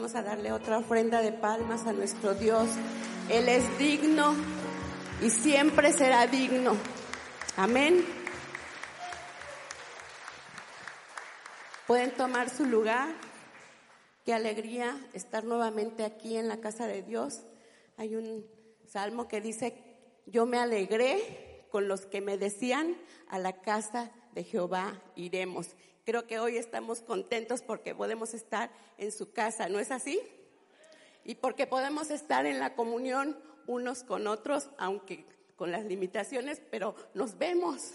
Vamos a darle otra ofrenda de palmas a nuestro Dios. Él es digno y siempre será digno. Amén. Pueden tomar su lugar. Qué alegría estar nuevamente aquí en la casa de Dios. Hay un salmo que dice, yo me alegré con los que me decían, a la casa de Jehová iremos. Creo que hoy estamos contentos porque podemos estar en su casa, ¿no es así? Y porque podemos estar en la comunión unos con otros, aunque con las limitaciones, pero nos vemos,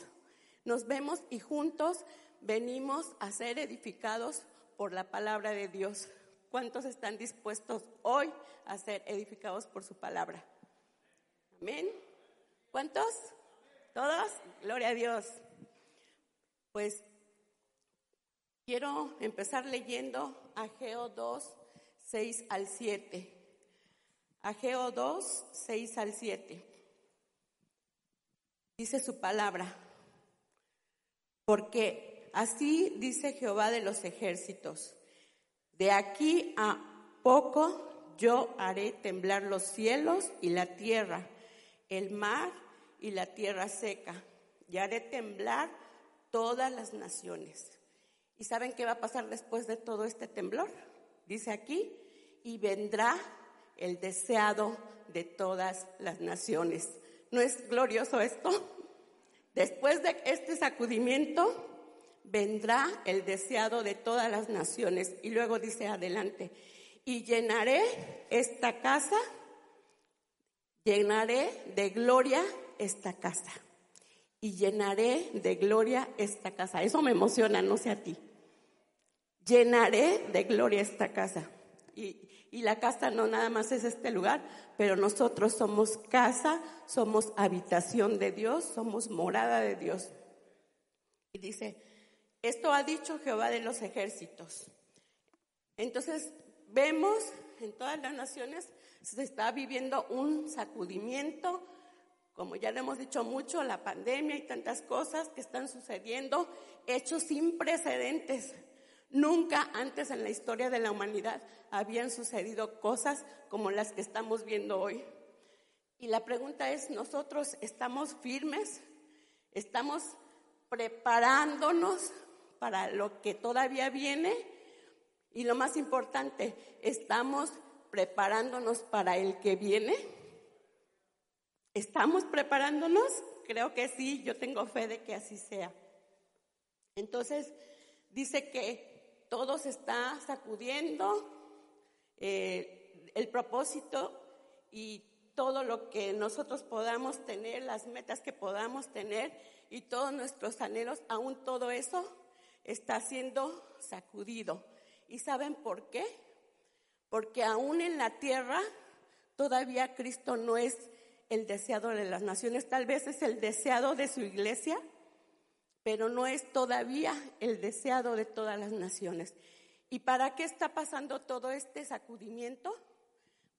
nos vemos y juntos venimos a ser edificados por la palabra de Dios. ¿Cuántos están dispuestos hoy a ser edificados por su palabra? Amén. ¿Cuántos? ¿Todos? Gloria a Dios. Pues quiero empezar leyendo Ageo 2, 6 al 7. Ageo 2, 6 al 7. Dice su palabra, porque así dice Jehová de los ejércitos, de aquí a poco yo haré temblar los cielos y la tierra, el mar y la tierra seca, y haré temblar todas las naciones. ¿Y saben qué va a pasar después de todo este temblor? Dice aquí, y vendrá el deseado de todas las naciones. ¿No es glorioso esto? Después de este sacudimiento, vendrá el deseado de todas las naciones. Y luego dice adelante, y llenaré esta casa, llenaré de gloria esta casa y llenaré de gloria esta casa. Eso me emociona, no sé a ti. Llenaré de gloria esta casa. Y, la casa no nada más es este lugar, pero nosotros somos casa, somos habitación de Dios, somos morada de Dios. Y dice, esto ha dicho Jehová de los ejércitos. Entonces, vemos en todas las naciones se está viviendo un sacudimiento, como ya le hemos dicho mucho, la pandemia y tantas cosas que están sucediendo, hechos sin precedentes. Nunca antes en la historia de la humanidad habían sucedido cosas como las que estamos viendo hoy. Y la pregunta es, ¿nosotros estamos firmes? ¿Estamos preparándonos para lo que todavía viene? Y lo más importante, ¿estamos preparándonos para el que viene? ¿Estamos preparándonos? Creo que sí, yo tengo fe de que así sea. Entonces, dice que todo se está sacudiendo, eh, el propósito y todo lo que nosotros podamos tener, las metas que podamos tener y todos nuestros anhelos, aún todo eso está siendo sacudido. ¿Y saben por qué? Porque aún en la tierra todavía Cristo no es el deseado de las naciones, tal vez es el deseado de su iglesia, pero no es todavía el deseado de todas las naciones. ¿Y para qué está pasando todo este sacudimiento?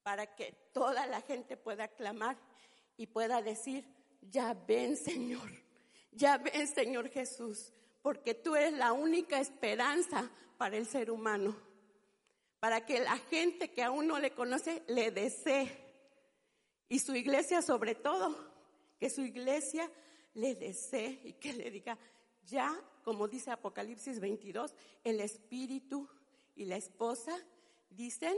Para que toda la gente pueda clamar y pueda decir, ya ven Señor, ya ven Señor Jesús, porque tú eres la única esperanza para el ser humano, para que la gente que aún no le conoce le desee y su iglesia sobre todo, que su iglesia le desee y que le diga, ya, como dice Apocalipsis 22, el espíritu y la esposa dicen,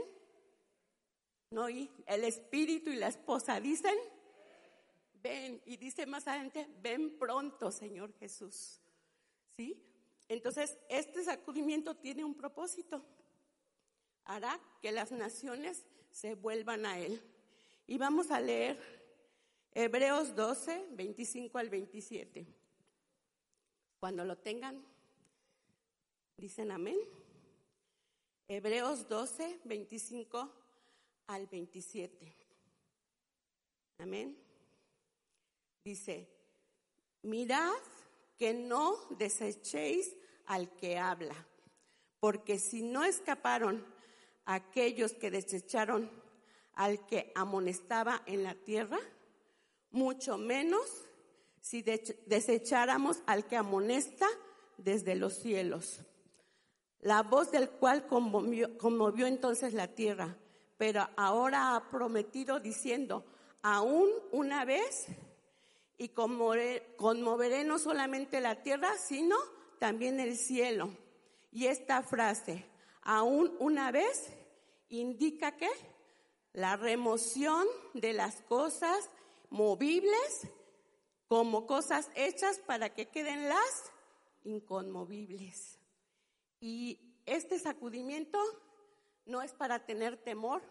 no, y el espíritu y la esposa dicen, ven, y dice más adelante, ven pronto, Señor Jesús. ¿Sí? Entonces, este sacudimiento tiene un propósito. Hará que las naciones se vuelvan a Él. Y vamos a leer Hebreos 12, 25 al 27. Cuando lo tengan, dicen amén. Hebreos 12, 25 al 27. Amén. Dice, mirad que no desechéis al que habla, porque si no escaparon aquellos que desecharon al que amonestaba en la tierra, mucho menos si desecháramos al que amonesta desde los cielos. la voz del cual conmovió, entonces la tierra, pero ahora ha prometido diciendo, aún una vez, y conmoveré no solamente la tierra, sino también el cielo. Y esta frase, aún una vez, indica que la remoción de las cosas movibles como cosas hechas para que queden las inconmovibles. Y este sacudimiento no es para tener temor.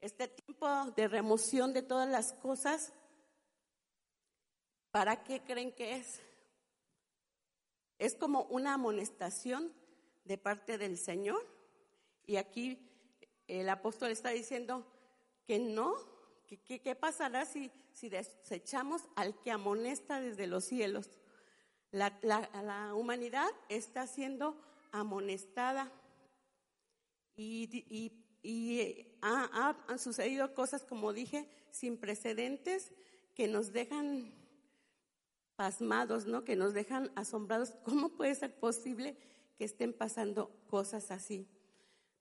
Este tiempo de remoción de todas las cosas, ¿para qué creen que es? Es como una amonestación de parte del Señor. Y aquí el apóstol está diciendo que no, que pasará si, desechamos al que amonesta desde los cielos. La, humanidad está siendo amonestada y, y, han sucedido cosas, como dije, sin precedentes que nos dejan pasmados, ¿no? Que nos dejan asombrados. ¿Cómo puede ser posible que estén pasando cosas así?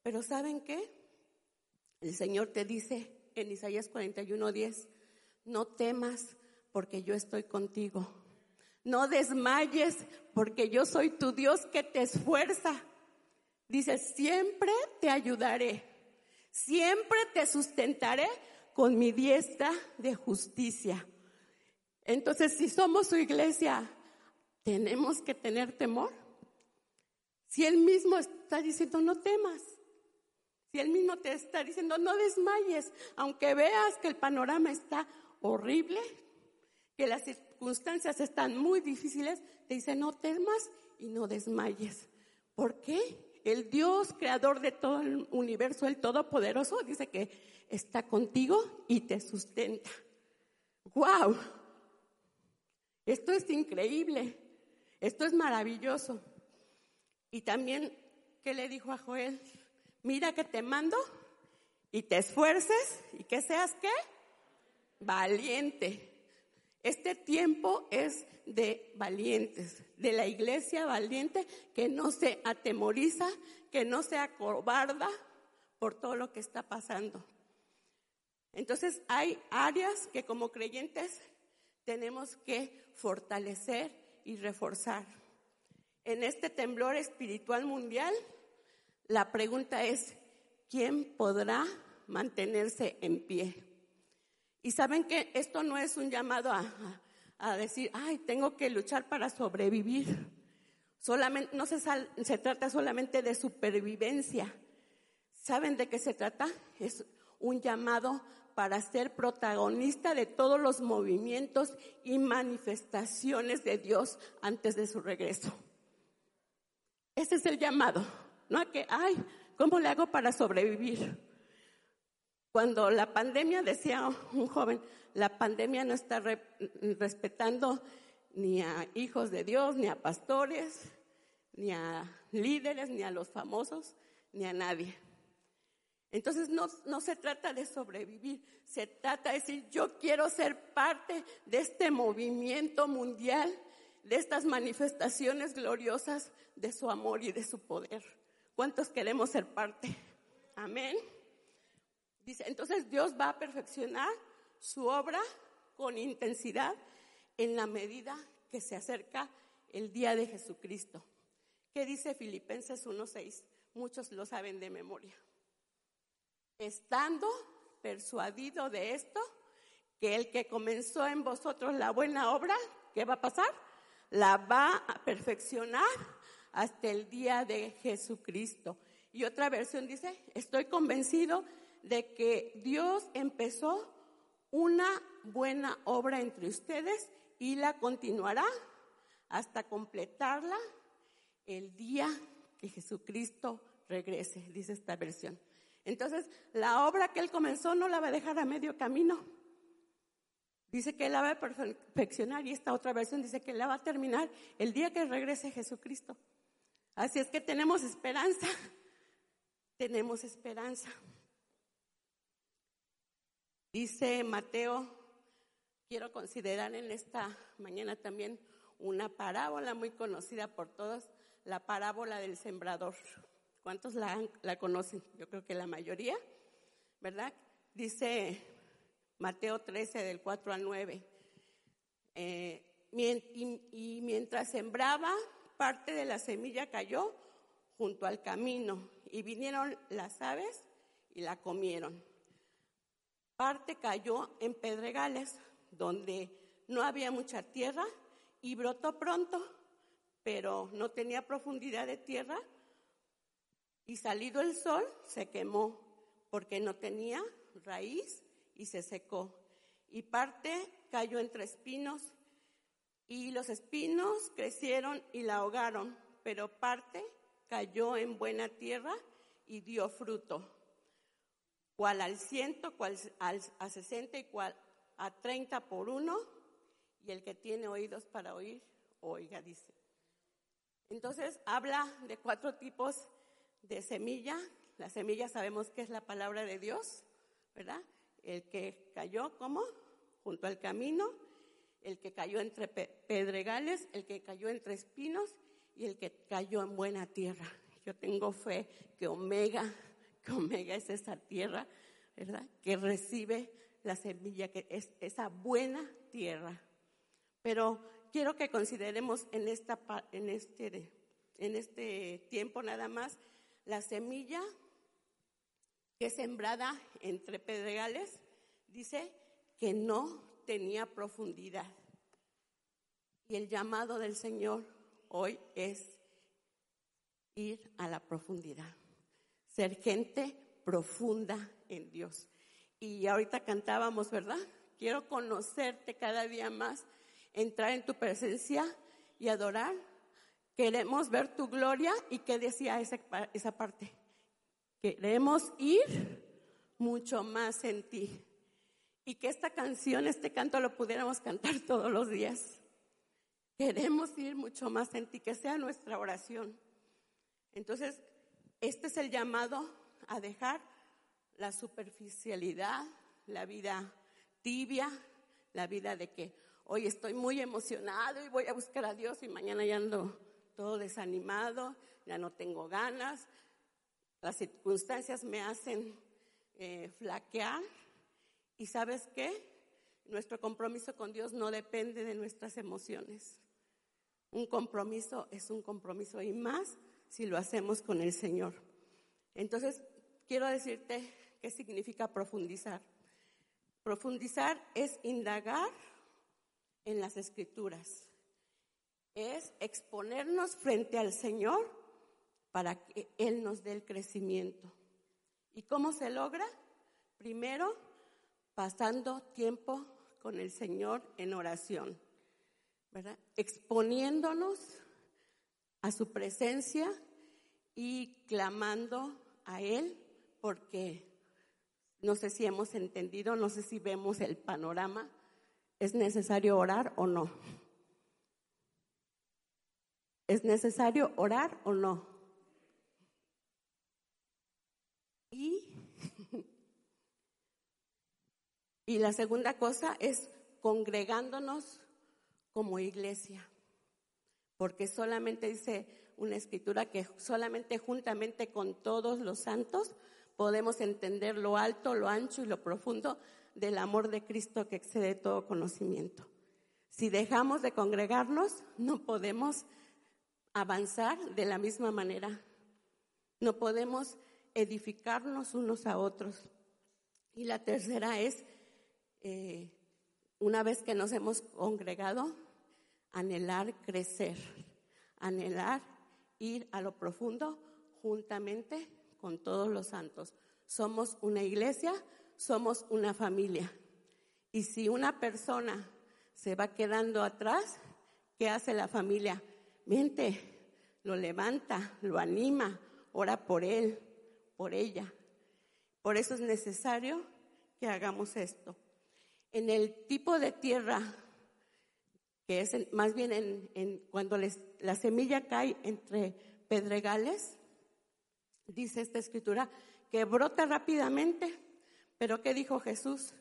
Pero ¿saben qué? El Señor te dice en Isaías 41:10, no temas porque yo estoy contigo. No desmayes porque yo soy tu Dios que te esfuerza. Dice, siempre te ayudaré, siempre te sustentaré con mi diestra de justicia. Entonces, si somos su iglesia, ¿tenemos que tener temor? Si Él mismo está diciendo, no temas. Si Él mismo te está diciendo, no desmayes, aunque veas que el panorama está horrible, que las circunstancias están muy difíciles, te dice, no temas y no desmayes. ¿Por qué? El Dios creador de todo el universo, el Todopoderoso, dice que está contigo y te sustenta. ¡Wow! Esto es increíble, esto es maravilloso. Y también, ¿qué le dijo a Joel? Mira que te mando y te esfuerces y que seas qué? Valiente. Este tiempo es de valientes, de la iglesia valiente que no se atemoriza, que no se acobarda por todo lo que está pasando. Entonces hay áreas que como creyentes tenemos que fortalecer y reforzar. En este temblor espiritual mundial, la pregunta es, ¿quién podrá mantenerse en pie? Y saben que esto no es un llamado a, decir, ay, tengo que luchar para sobrevivir. Solamente, no se trata solamente de supervivencia. ¿Saben de qué se trata? Es un llamado para ser protagonista de todos los movimientos y manifestaciones de Dios antes de su regreso. Ese es el llamado, no a que, ay, ¿cómo le hago para sobrevivir? Cuando la pandemia, decía un joven, la pandemia no está respetando ni a hijos de Dios, ni a pastores, ni a líderes, ni a los famosos, ni a nadie. Entonces no, no, se trata de sobrevivir, se trata de decir, yo quiero ser parte de este movimiento mundial, de estas manifestaciones gloriosas de su amor y de su poder. ¿Cuántos queremos ser parte? Amén. Dice, entonces Dios va a perfeccionar su obra con intensidad en la medida que se acerca el día de Jesucristo. ¿Qué dice Filipenses 1.6? Muchos lo saben de memoria estando persuadido de esto, que el que comenzó en vosotros la buena obra, ¿qué va a pasar? La va a perfeccionar hasta el día de Jesucristo. Y otra versión dice, estoy convencido de que Dios empezó una buena obra entre ustedes y la continuará hasta completarla el día que Jesucristo regrese, dice esta versión. Entonces, la obra que él comenzó no la va a dejar a medio camino. Dice que la va a perfeccionar y esta otra versión dice que la va a terminar el día que regrese Jesucristo. Así es que tenemos esperanza, tenemos esperanza. Dice Mateo, quiero considerar en esta mañana también una parábola muy conocida por todos, la parábola del sembrador. ¿Cuántos la, conocen? Yo creo que la mayoría, ¿verdad? Dice Mateo 13 del 4 al 9. Eh, y mientras sembraba, parte de la semilla cayó junto al camino y vinieron las aves y la comieron. Parte cayó en pedregales donde no había mucha tierra y brotó pronto, pero no tenía profundidad de tierra y salido el sol se quemó porque no tenía raíz y se secó. Y parte cayó entre espinos y los espinos crecieron y la ahogaron, pero parte cayó en buena tierra y dio fruto, cual al ciento, cual al, a sesenta y cual a treinta por uno, y el que tiene oídos para oír, oiga, dice. Entonces habla de cuatro tipos de semilla. La semilla sabemos que es la palabra de Dios, ¿verdad? El que cayó, ¿cómo? Junto al camino, el que cayó entre pedregales, el que cayó entre espinos y el que cayó en buena tierra. Yo tengo fe que Omega, que Omega es esa tierra, ¿verdad? Que recibe la semilla, que es esa buena tierra. Pero quiero que consideremos en, esta, en, este, en este tiempo nada más la semilla que es sembrada entre pedregales, dice que no tenía profundidad. Y el llamado del Señor hoy es ir a la profundidad, ser gente profunda en Dios. Y ahorita cantábamos, ¿verdad? Quiero conocerte cada día más, entrar en tu presencia y adorar. Queremos ver tu gloria y qué decía esa, esa parte. Queremos ir mucho más en ti y que esta canción, este canto lo pudiéramos cantar todos los días. Queremos ir mucho más en ti, que sea nuestra oración. Entonces, este es el llamado a dejar la superficialidad, la vida tibia, la vida de que hoy estoy muy emocionado y voy a buscar a Dios y mañana ya ando todo desanimado, ya no tengo ganas, las circunstancias me hacen eh, flaquear y sabes qué? Nuestro compromiso con Dios no depende de nuestras emociones. Un compromiso es un compromiso y más si lo hacemos con el Señor. Entonces, quiero decirte qué significa profundizar. Profundizar es indagar en las escrituras. Es exponernos frente al Señor para que Él nos dé el crecimiento. ¿Y cómo se logra? Primero, pasando tiempo con el Señor en oración, ¿verdad? Exponiéndonos a su presencia y clamando a Él porque no sé si hemos entendido, no sé si vemos el panorama, ¿es necesario orar o no? ¿Es necesario orar o no? Y Y la segunda cosa es congregándonos como iglesia, porque solamente dice una escritura que solamente juntamente con todos los santos podemos entender lo alto, lo ancho y lo profundo del amor de Cristo que excede todo conocimiento. Si dejamos de congregarnos, no podemos avanzar de la misma manera. No podemos edificarnos unos a otros. Y la tercera es eh, una vez que nos hemos congregado, anhelar crecer, anhelar ir a lo profundo juntamente con todos los santos. Somos una iglesia, somos una familia. Y si una persona se va quedando atrás, ¿qué hace la familia? Mente, lo levanta, lo anima, ora por él, por ella. Por eso es necesario que hagamos esto en el tipo de tierra, que es más bien en, cuando la semilla cae entre pedregales, dice esta escritura, que brota rápidamente. Pero ¿qué dijo Jesús?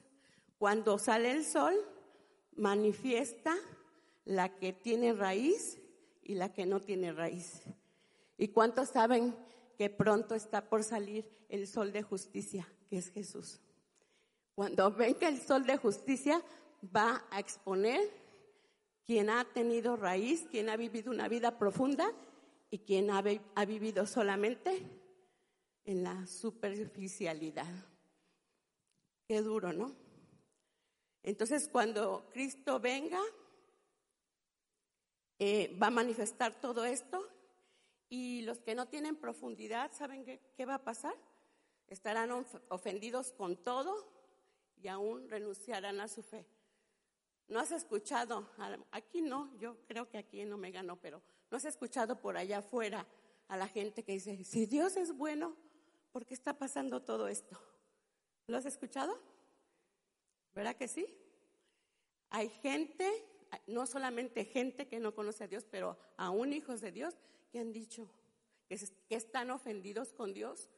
Cuando sale el sol, manifiesta la que tiene raíz y la que no tiene raíz. ¿Y cuántos saben que pronto está por salir el sol de justicia, que es Jesús? Cuando venga el sol de justicia, va a exponer quien ha tenido raíz, quien ha vivido una vida profunda y quien ha, vivido solamente en la superficialidad. Qué duro, ¿no? Entonces, cuando Cristo venga, eh, va a manifestar todo esto y los que no tienen profundidad, ¿saben qué va a pasar? Estarán ofendidos con todo y aún renunciarán a su fe. ¿No has escuchado? Aquí no, yo creo que aquí no me ganó, pero ¿no has escuchado por allá afuera a la gente que dice, si Dios es bueno, ¿por qué está pasando todo esto? ¿Lo has escuchado? ¿Verdad que sí? Hay gente, no solamente gente que no conoce a Dios, pero aún hijos de Dios que han dicho que, están ofendidos con Dios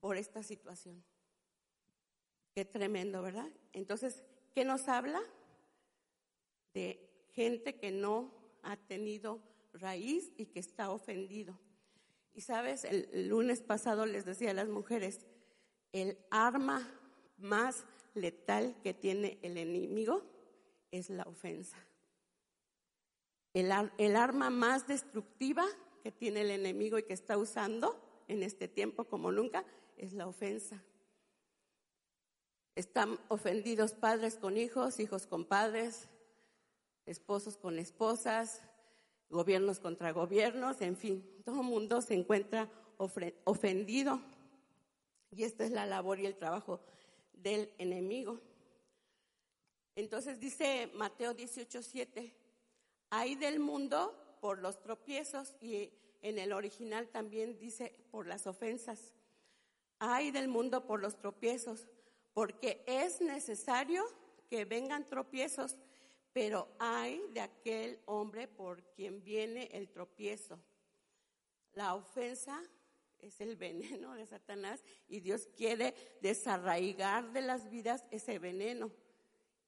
por esta situación. Qué tremendo, ¿verdad? Entonces, ¿qué nos habla? De gente que no ha tenido raíz y que está ofendido. Y sabes, el, lunes pasado les decía a las mujeres, el arma más letal que tiene el enemigo es la ofensa. El, arma más destructiva que tiene el enemigo y que está usando en este tiempo como nunca es la ofensa. Están ofendidos padres con hijos, hijos con padres, esposos con esposas, gobiernos contra gobiernos, en fin, todo el mundo se encuentra ofendido. Y esta es la labor y el trabajo del enemigo. Entonces dice Mateo 18:7, hay del mundo por los tropiezos y en el original también dice por las ofensas. Hay del mundo por los tropiezos, porque es necesario que vengan tropiezos, pero hay de aquel hombre por quien viene el tropiezo. La ofensa es el veneno de Satanás y Dios quiere desarraigar de las vidas ese veneno.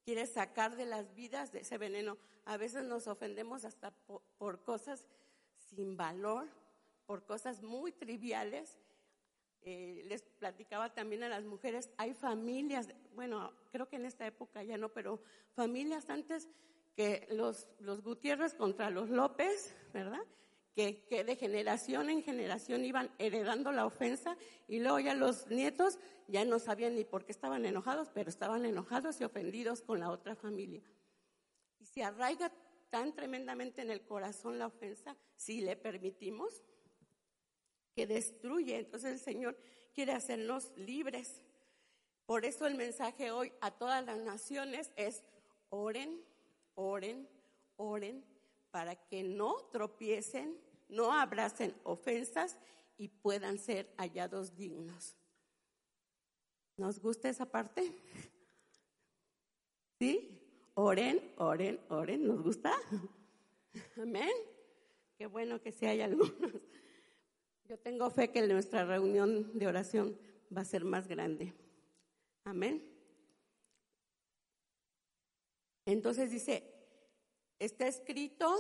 Quiere sacar de las vidas de ese veneno. A veces nos ofendemos hasta por, cosas sin valor, por cosas muy triviales eh, les platicaba también a las mujeres, hay familias, bueno, creo que en esta época ya no, pero familias antes que los, los Gutiérrez contra los López, ¿verdad? Que, que, de generación en generación iban heredando la ofensa y luego ya los nietos ya no sabían ni por qué estaban enojados, pero estaban enojados y ofendidos con la otra familia. Y se arraiga tan tremendamente en el corazón la ofensa, si le permitimos, que destruye. Entonces el Señor quiere hacernos libres. Por eso el mensaje hoy a todas las naciones es oren, oren, oren, para que no tropiecen, no abracen ofensas y puedan ser hallados dignos. ¿Nos gusta esa parte? ¿Sí? Oren, oren, oren. ¿Nos gusta? Amén. Qué bueno que si hay algunos. Yo tengo fe que nuestra reunión de oración va a ser más grande. Amén. Entonces dice, está escrito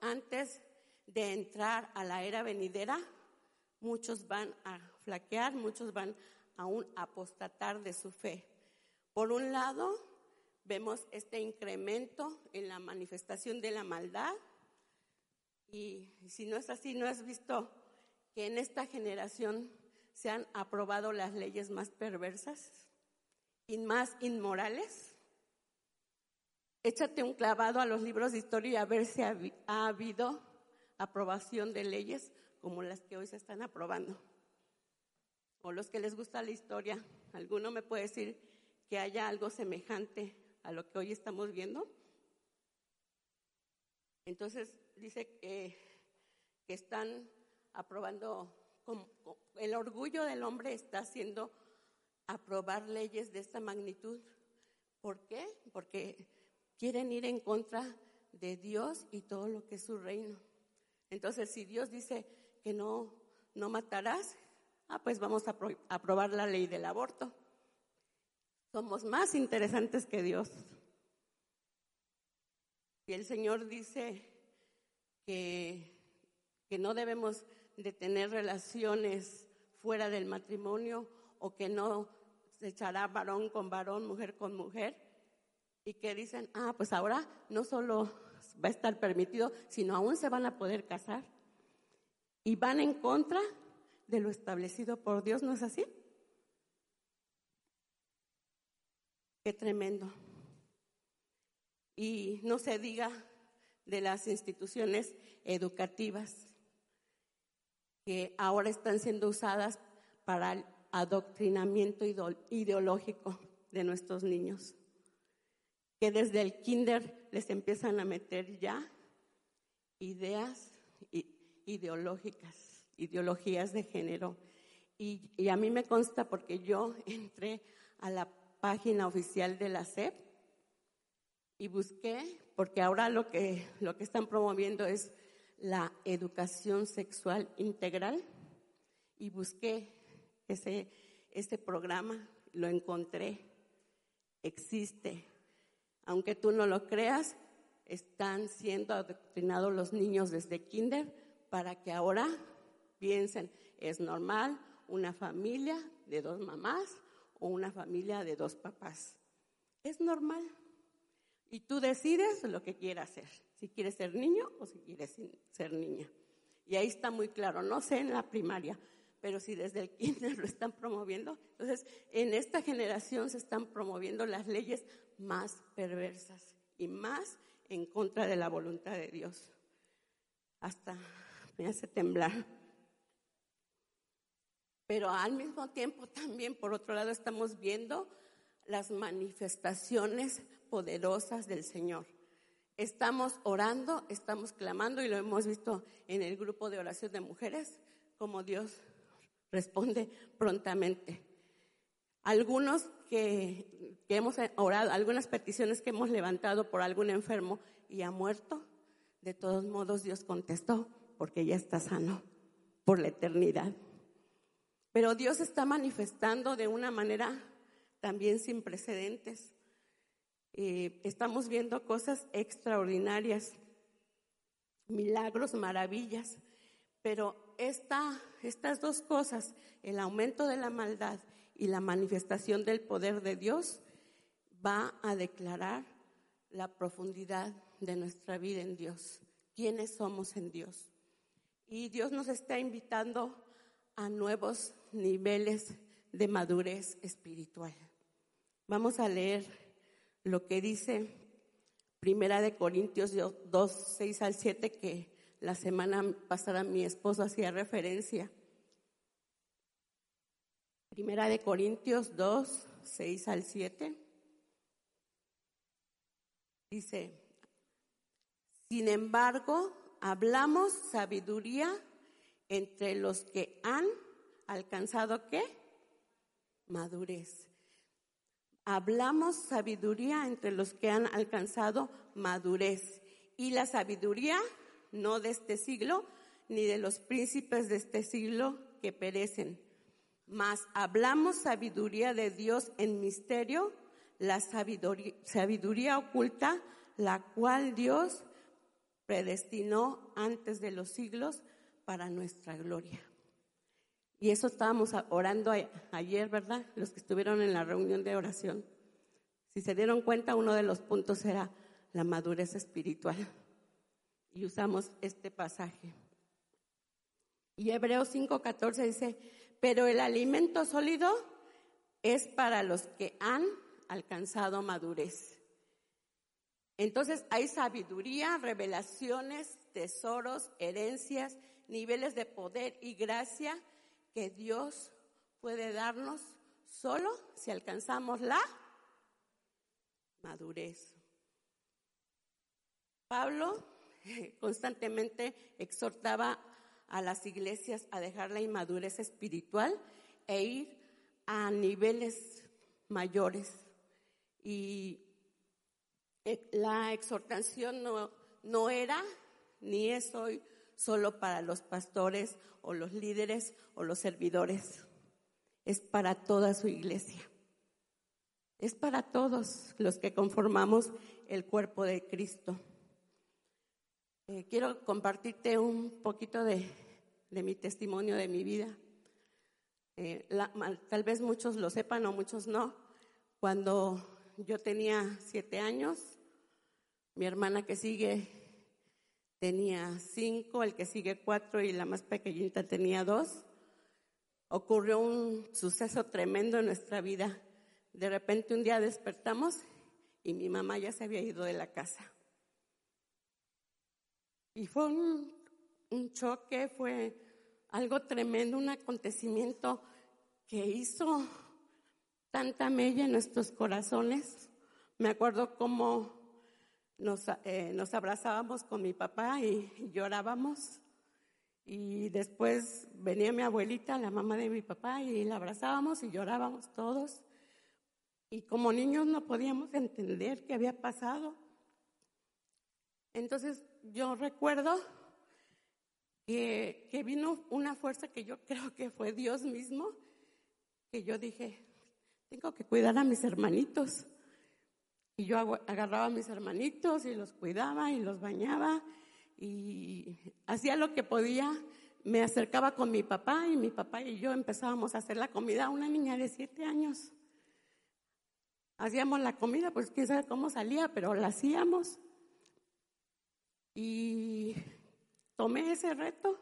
antes de entrar a la era venidera, muchos van a flaquear, muchos van a un apostatar de su fe. Por un lado, vemos este incremento en la manifestación de la maldad y si no es así, no has visto que en esta generación se han aprobado las leyes más perversas y más inmorales? Échate un clavado a los libros de historia a ver si ha, habido aprobación de leyes como las que hoy se están aprobando. O los que les gusta la historia, ¿alguno me puede decir que haya algo semejante a lo que hoy estamos viendo? Entonces dice que están aprobando, el orgullo del hombre está haciendo aprobar leyes de esta magnitud. ¿Por qué? Porque quieren ir en contra de Dios y todo lo que es su reino. Entonces, si Dios dice que no, no matarás, ah, pues vamos a aprobar la ley del aborto. Somos más interesantes que Dios. Y el Señor dice que, que no debemos de tener relaciones fuera del matrimonio o que no se echará varón con varón, mujer con mujer, y que dicen, ah, pues ahora no solo va a estar permitido, sino aún se van a poder casar. Y van en contra de lo establecido por Dios, ¿no es así? Qué tremendo. Y no se diga de las instituciones educativas que ahora están siendo usadas para el adoctrinamiento ideológico de nuestros niños, que desde el kinder les empiezan a meter ya ideas ideológicas, ideologías de género. Y, y a mí me consta porque yo entré a la página oficial de la SEP y busqué, porque ahora lo que, lo que están promoviendo es la educación sexual integral y busqué ese, ese programa, lo encontré, existe. Aunque tú no lo creas, están siendo adoctrinados los niños desde kinder para que ahora piensen, es normal una familia de dos mamás o una familia de dos papás. Es normal. Y tú decides lo que quieras hacer, si quieres ser niño o si quieres ser niña. Y ahí está muy claro, no sé en la primaria, pero si desde el kinder lo están promoviendo, entonces en esta generación se están promoviendo las leyes más perversas y más en contra de la voluntad de Dios. Hasta me hace temblar. Pero al mismo tiempo también, por otro lado, estamos viendo las manifestaciones poderosas del Señor. Estamos orando, estamos clamando y lo hemos visto en el grupo de oración de mujeres, como Dios responde prontamente. Algunos que, que, hemos orado, algunas peticiones que hemos levantado por algún enfermo y ha muerto, de todos modos Dios contestó porque ya está sano por la eternidad. Pero Dios está manifestando de una manera también sin precedentes. Eh, estamos viendo cosas extraordinarias, milagros, maravillas, pero esta, estas dos cosas, el aumento de la maldad y la manifestación del poder de Dios, va a declarar la profundidad de nuestra vida en Dios, quiénes somos en Dios. Y Dios nos está invitando a nuevos niveles de madurez espiritual. Vamos a leer lo que dice Primera de Corintios 2, 6 al 7, que la semana pasada mi esposo hacía referencia. Primera de Corintios 2, 6 al 7. Dice, sin embargo, hablamos sabiduría entre los que han alcanzado qué? Madurez. Hablamos sabiduría entre los que han alcanzado madurez. Y la sabiduría no de este siglo, ni de los príncipes de este siglo que perecen. Mas hablamos sabiduría de Dios en misterio, la sabiduría, oculta, la cual Dios predestinó antes de los siglos para nuestra gloria. Y eso estábamos orando ayer, ¿verdad? Los que estuvieron en la reunión de oración. Si se dieron cuenta, uno de los puntos era la madurez espiritual. Y usamos este pasaje. Y Hebreos 5:14 dice, pero el alimento sólido es para los que han alcanzado madurez. Entonces hay sabiduría, revelaciones, tesoros, herencias, niveles de poder y gracia que Dios puede darnos solo si alcanzamos la madurez. Pablo constantemente exhortaba a las iglesias a dejar la inmadurez espiritual e ir a niveles mayores. Y eh, la exhortación no, no era ni es hoy solo para los pastores o los líderes o los servidores. Es para toda su iglesia. Es para todos los que conformamos el cuerpo de Cristo. Eh, quiero compartirte un poquito de, de mi testimonio de mi vida. Eh, tal vez muchos lo sepan o muchos no. Cuando yo tenía siete años, mi hermana que sigue tenía cinco, el que sigue cuatro y la más pequeñita tenía dos. Ocurrió un suceso tremendo en nuestra vida. De repente un día despertamos y mi mamá ya se había ido de la casa. Y fue un, choque, fue algo tremendo, un acontecimiento que hizo tanta mella en nuestros corazones. Me acuerdo cómo nos, eh, nos abrazábamos con mi papá y llorábamos. Y después venía mi abuelita, la mamá de mi papá, y la abrazábamos y llorábamos todos. Y como niños no podíamos entender qué había pasado. Entonces yo recuerdo que vino una fuerza que yo creo que fue Dios mismo, que yo dije, tengo que cuidar a mis hermanitos. Y yo agarraba a mis hermanitos y los cuidaba y los bañaba y hacía lo que podía. Me acercaba con mi papá y mi papá y yo empezábamos a hacer la comida. Una niña de siete años. Hacíamos la comida, pues quién sabe cómo salía, pero la hacíamos. Y tomé ese reto.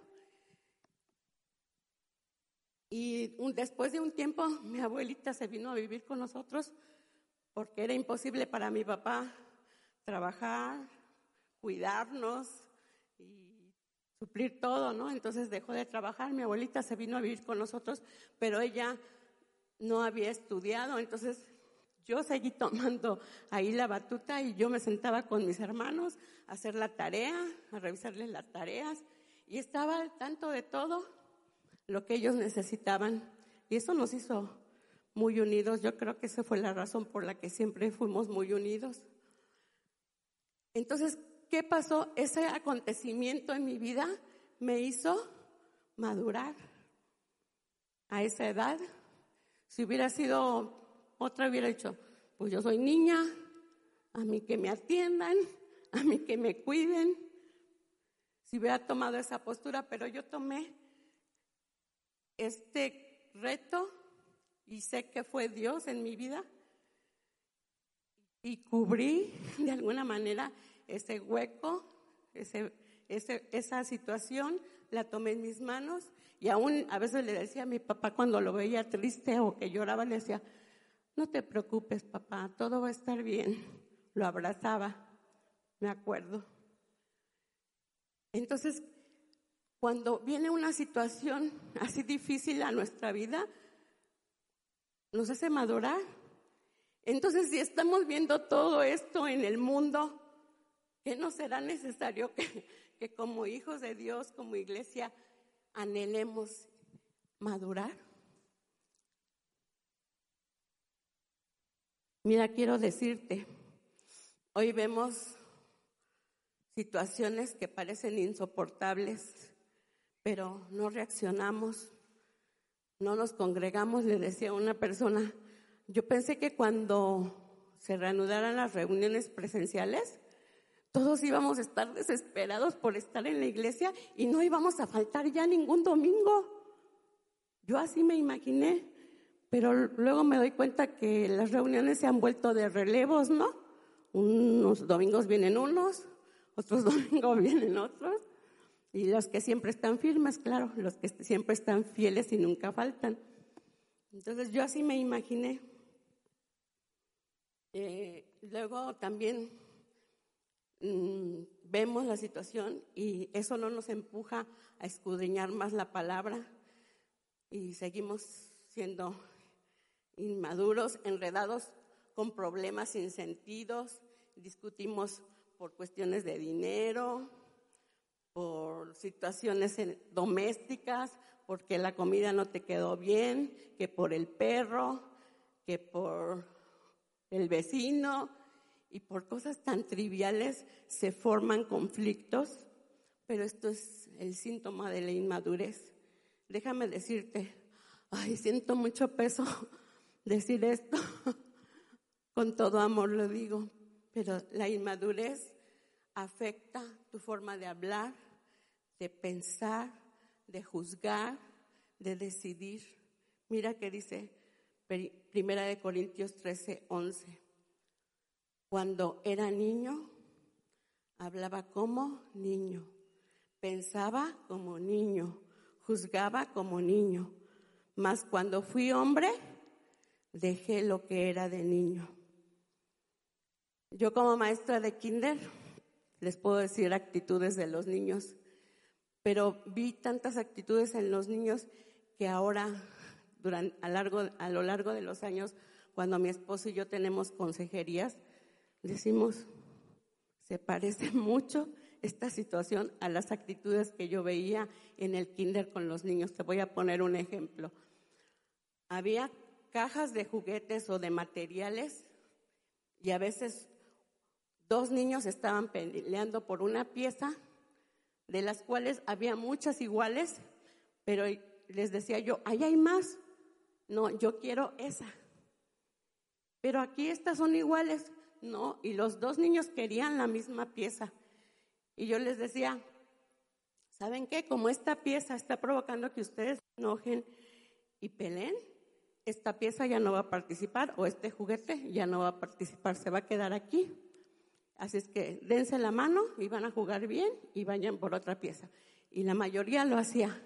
Y después de un tiempo, mi abuelita se vino a vivir con nosotros porque era imposible para mi papá trabajar, cuidarnos y suplir todo, ¿no? Entonces dejó de trabajar, mi abuelita se vino a vivir con nosotros, pero ella no había estudiado, entonces yo seguí tomando ahí la batuta y yo me sentaba con mis hermanos a hacer la tarea, a revisarles las tareas y estaba al tanto de todo lo que ellos necesitaban y eso nos hizo muy unidos. Yo creo que esa fue la razón por la que siempre fuimos muy unidos. Entonces, ¿qué pasó? Ese acontecimiento en mi vida me hizo madurar a esa edad. Si hubiera sido otra, hubiera dicho, pues yo soy niña, a mí que me atiendan, a mí que me cuiden. Si hubiera tomado esa postura, pero yo tomé este reto y sé que fue Dios en mi vida y cubrí de alguna manera ese hueco, ese, esa situación, la tomé en mis manos y aún a veces le decía a mi papá cuando lo veía triste o que lloraba, le decía, no te preocupes papá, todo va a estar bien. Lo abrazaba, me acuerdo. Entonces, cuando viene una situación así difícil a nuestra vida, nos hace madurar. Entonces, si estamos viendo todo esto en el mundo, ¿qué no será necesario que, que como hijos de Dios, como iglesia, anhelemos madurar? Mira, quiero decirte, hoy vemos situaciones que parecen insoportables, pero no reaccionamos no nos congregamos, le decía una persona, yo pensé que cuando se reanudaran las reuniones presenciales, todos íbamos a estar desesperados por estar en la iglesia y no íbamos a faltar ya ningún domingo. Yo así me imaginé, pero luego me doy cuenta que las reuniones se han vuelto de relevos, ¿no? Unos domingos vienen unos, otros domingos vienen otros. Y los que siempre están firmes, claro, los que siempre están fieles y nunca faltan. Entonces yo así me imaginé. Eh, luego también mm, vemos la situación y eso no nos empuja a escudriñar más la palabra y seguimos siendo inmaduros, enredados con problemas sin sentidos, discutimos por cuestiones de dinero, por situaciones domésticas, porque la comida no te quedó bien, que por el perro, que por el vecino y por cosas tan triviales se forman conflictos, pero esto es el síntoma de la inmadurez. Déjame decirte, ay, siento mucho peso decir esto, con todo amor lo digo, pero la inmadurez afecta tu forma de hablar, de pensar, de juzgar, de decidir. Mira que dice Primera de Corintios 13, 11. Cuando era niño, hablaba como niño, pensaba como niño, juzgaba como niño. Mas cuando fui hombre, dejé lo que era de niño. Yo como maestra de kinder les puedo decir actitudes de los niños, pero vi tantas actitudes en los niños que ahora, a, largo, a lo largo de los años, cuando mi esposo y yo tenemos consejerías, decimos, se parece mucho esta situación a las actitudes que yo veía en el kinder con los niños. Te voy a poner un ejemplo. Había cajas de juguetes o de materiales y a veces dos niños estaban peleando por una pieza, de las cuales había muchas iguales, pero les decía yo, ahí hay más. No, yo quiero esa. Pero aquí estas son iguales. No, y los dos niños querían la misma pieza. Y yo les decía, ¿saben qué? Como esta pieza está provocando que ustedes enojen y peleen, esta pieza ya no va a participar o este juguete ya no va a participar, se va a quedar aquí. Así es que dense la mano y van a jugar bien y vayan por otra pieza. Y la mayoría lo hacía.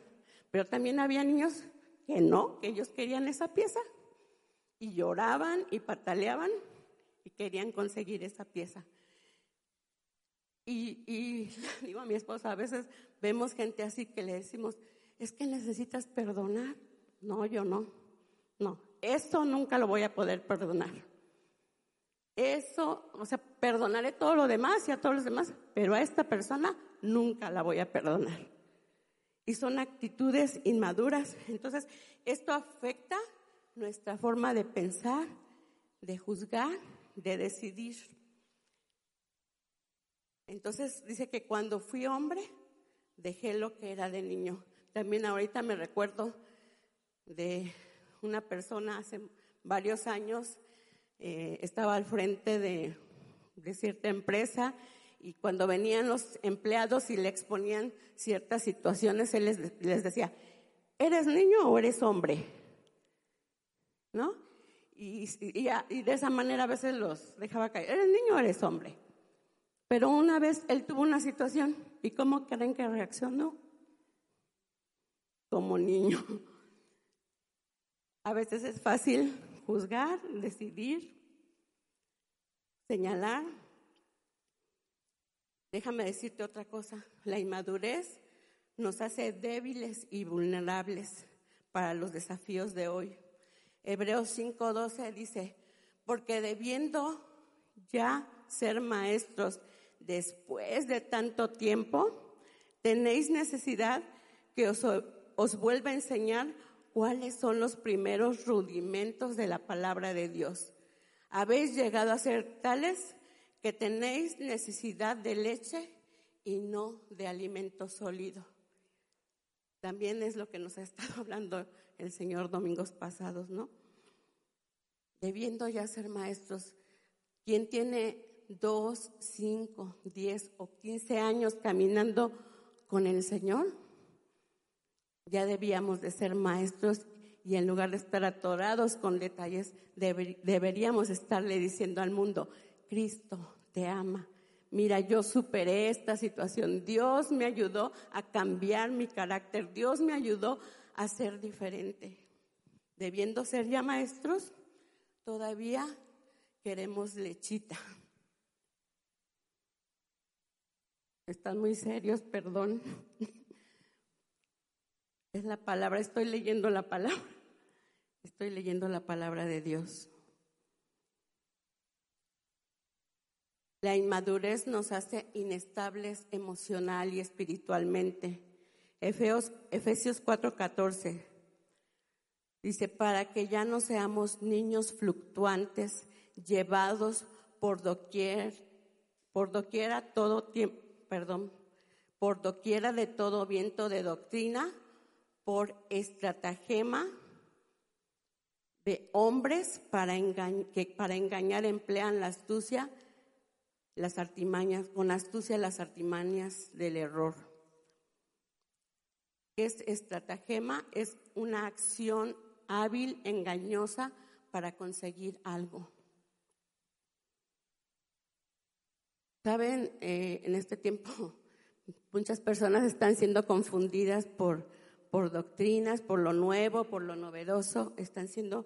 Pero también había niños que no, que ellos querían esa pieza. Y lloraban y pataleaban y querían conseguir esa pieza. Y, y digo a mi esposa, a veces vemos gente así que le decimos, es que necesitas perdonar. No, yo no. No, eso nunca lo voy a poder perdonar. Eso, o sea, perdonaré todo lo demás y a todos los demás, pero a esta persona nunca la voy a perdonar. Y son actitudes inmaduras. Entonces, esto afecta nuestra forma de pensar, de juzgar, de decidir. Entonces, dice que cuando fui hombre, dejé lo que era de niño. También ahorita me recuerdo de una persona hace varios años eh, estaba al frente de, cierta empresa y cuando venían los empleados y le exponían ciertas situaciones, él les, decía, ¿eres niño o eres hombre? ¿No? Y, y, de esa manera a veces los dejaba caer, ¿eres niño o eres hombre? Pero una vez él tuvo una situación y ¿cómo creen que reaccionó? Como niño. A veces es fácil juzgar, decidir, señalar. Déjame decirte otra cosa, la inmadurez nos hace débiles y vulnerables para los desafíos de hoy. Hebreos 5:12 dice, porque debiendo ya ser maestros después de tanto tiempo, tenéis necesidad que os, os vuelva a enseñar cuáles son los primeros rudimentos de la palabra de Dios. Habéis llegado a ser tales que tenéis necesidad de leche y no de alimento sólido. También es lo que nos ha estado hablando el Señor domingos pasados, ¿no? Debiendo ya ser maestros, quien tiene dos, cinco, diez o quince años caminando con el Señor, ya debíamos de ser maestros y en lugar de estar atorados con detalles, deberíamos estarle diciendo al mundo, Cristo te ama. Mira, yo superé esta situación. Dios me ayudó a cambiar mi carácter. Dios me ayudó a ser diferente. Debiendo ser ya maestros, todavía queremos lechita. Están muy serios, perdón. Es la palabra, estoy leyendo la palabra. Estoy leyendo la palabra de Dios. La inmadurez nos hace inestables emocional y espiritualmente. Efesios, Efesios 4:14 dice, para que ya no seamos niños fluctuantes, llevados por doquier, por doquiera todo tiempo, perdón, por doquiera de todo viento de doctrina, por estratagema de hombres para que para engañar emplean la astucia, las artimañas, con astucia las artimañas del error. es estratagema, es una acción hábil, engañosa para conseguir algo. Saben, eh, en este tiempo muchas personas están siendo confundidas por, por doctrinas, por lo nuevo, por lo novedoso, están siendo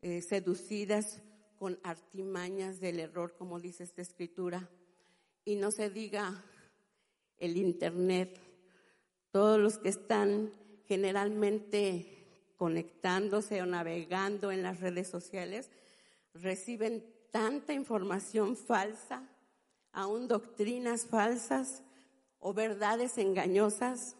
eh, seducidas con artimañas del error, como dice esta escritura. Y no se diga el Internet, todos los que están generalmente conectándose o navegando en las redes sociales reciben tanta información falsa, aún doctrinas falsas o verdades engañosas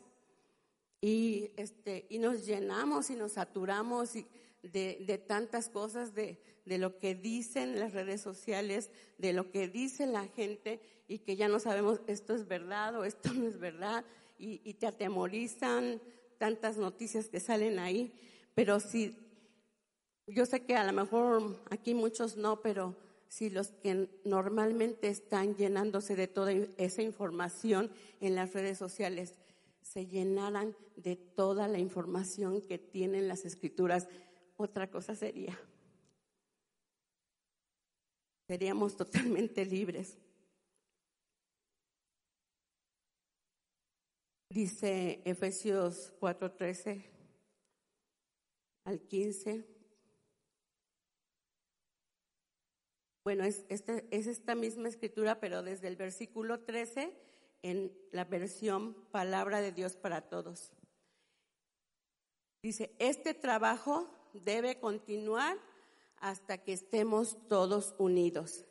y este y nos llenamos y nos saturamos de, de tantas cosas de, de lo que dicen las redes sociales, de lo que dice la gente y que ya no sabemos esto es verdad o esto no es verdad y, te atemorizan tantas noticias que salen ahí, pero si, yo sé que a lo mejor aquí muchos no, pero si los que normalmente están llenándose de toda esa información en las redes sociales se llenaran de toda la información que tienen las escrituras, otra cosa sería. Seríamos totalmente libres. Dice Efesios 4:13 al 15. Bueno, es, este, es esta misma escritura, pero desde el versículo 13 en la versión Palabra de Dios para Todos. Dice, este trabajo debe continuar hasta que estemos todos unidos.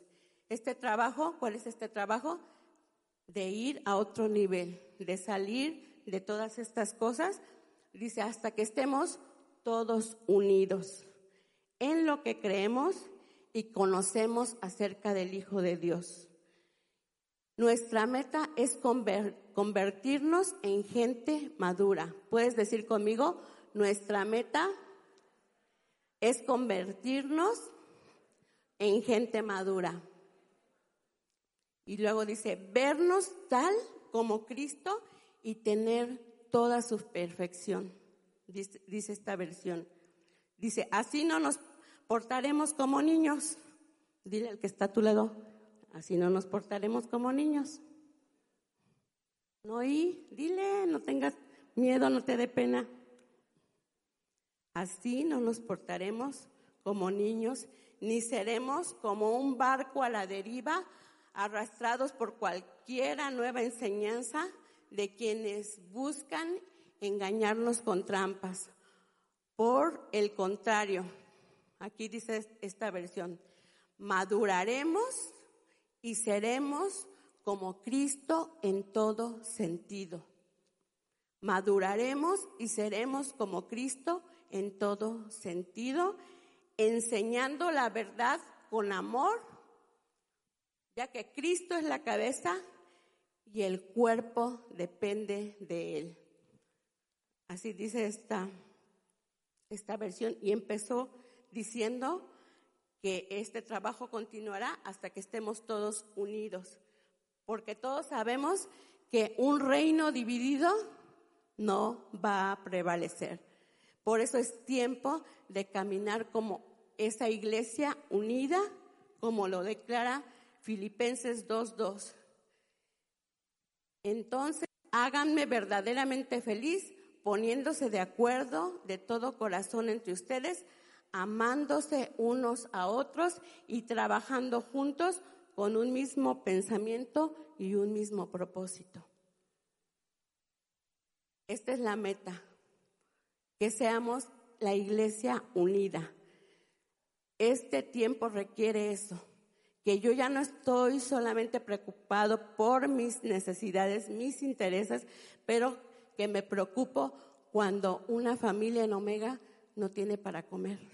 Este trabajo, ¿cuál es este trabajo? de ir a otro nivel, de salir de todas estas cosas, dice, hasta que estemos todos unidos en lo que creemos y conocemos acerca del Hijo de Dios. Nuestra meta es convertirnos en gente madura. ¿Puedes decir conmigo? Nuestra meta es convertirnos en gente madura. Y luego dice, vernos tal como Cristo y tener toda su perfección, dice, esta versión. Dice, así no nos portaremos como niños. Dile al que está a tu lado, así no nos portaremos como niños. No, y dile, no tengas miedo, no te dé pena. Así no nos portaremos como niños, ni seremos como un barco a la deriva arrastrados por cualquiera nueva enseñanza de quienes buscan engañarnos con trampas. Por el contrario, aquí dice esta versión, maduraremos y seremos como Cristo en todo sentido. Maduraremos y seremos como Cristo en todo sentido, enseñando la verdad con amor ya que Cristo es la cabeza y el cuerpo depende de Él. Así dice esta, esta versión y empezó diciendo que este trabajo continuará hasta que estemos todos unidos, porque todos sabemos que un reino dividido no va a prevalecer. Por eso es tiempo de caminar como esa iglesia unida, como lo declara Filipenses 2.2. Entonces, háganme verdaderamente feliz poniéndose de acuerdo de todo corazón entre ustedes, amándose unos a otros y trabajando juntos con un mismo pensamiento y un mismo propósito. Esta es la meta, que seamos la iglesia unida. Este tiempo requiere eso que yo ya no estoy solamente preocupado por mis necesidades, mis intereses, pero que me preocupo cuando una familia en Omega no tiene para comer.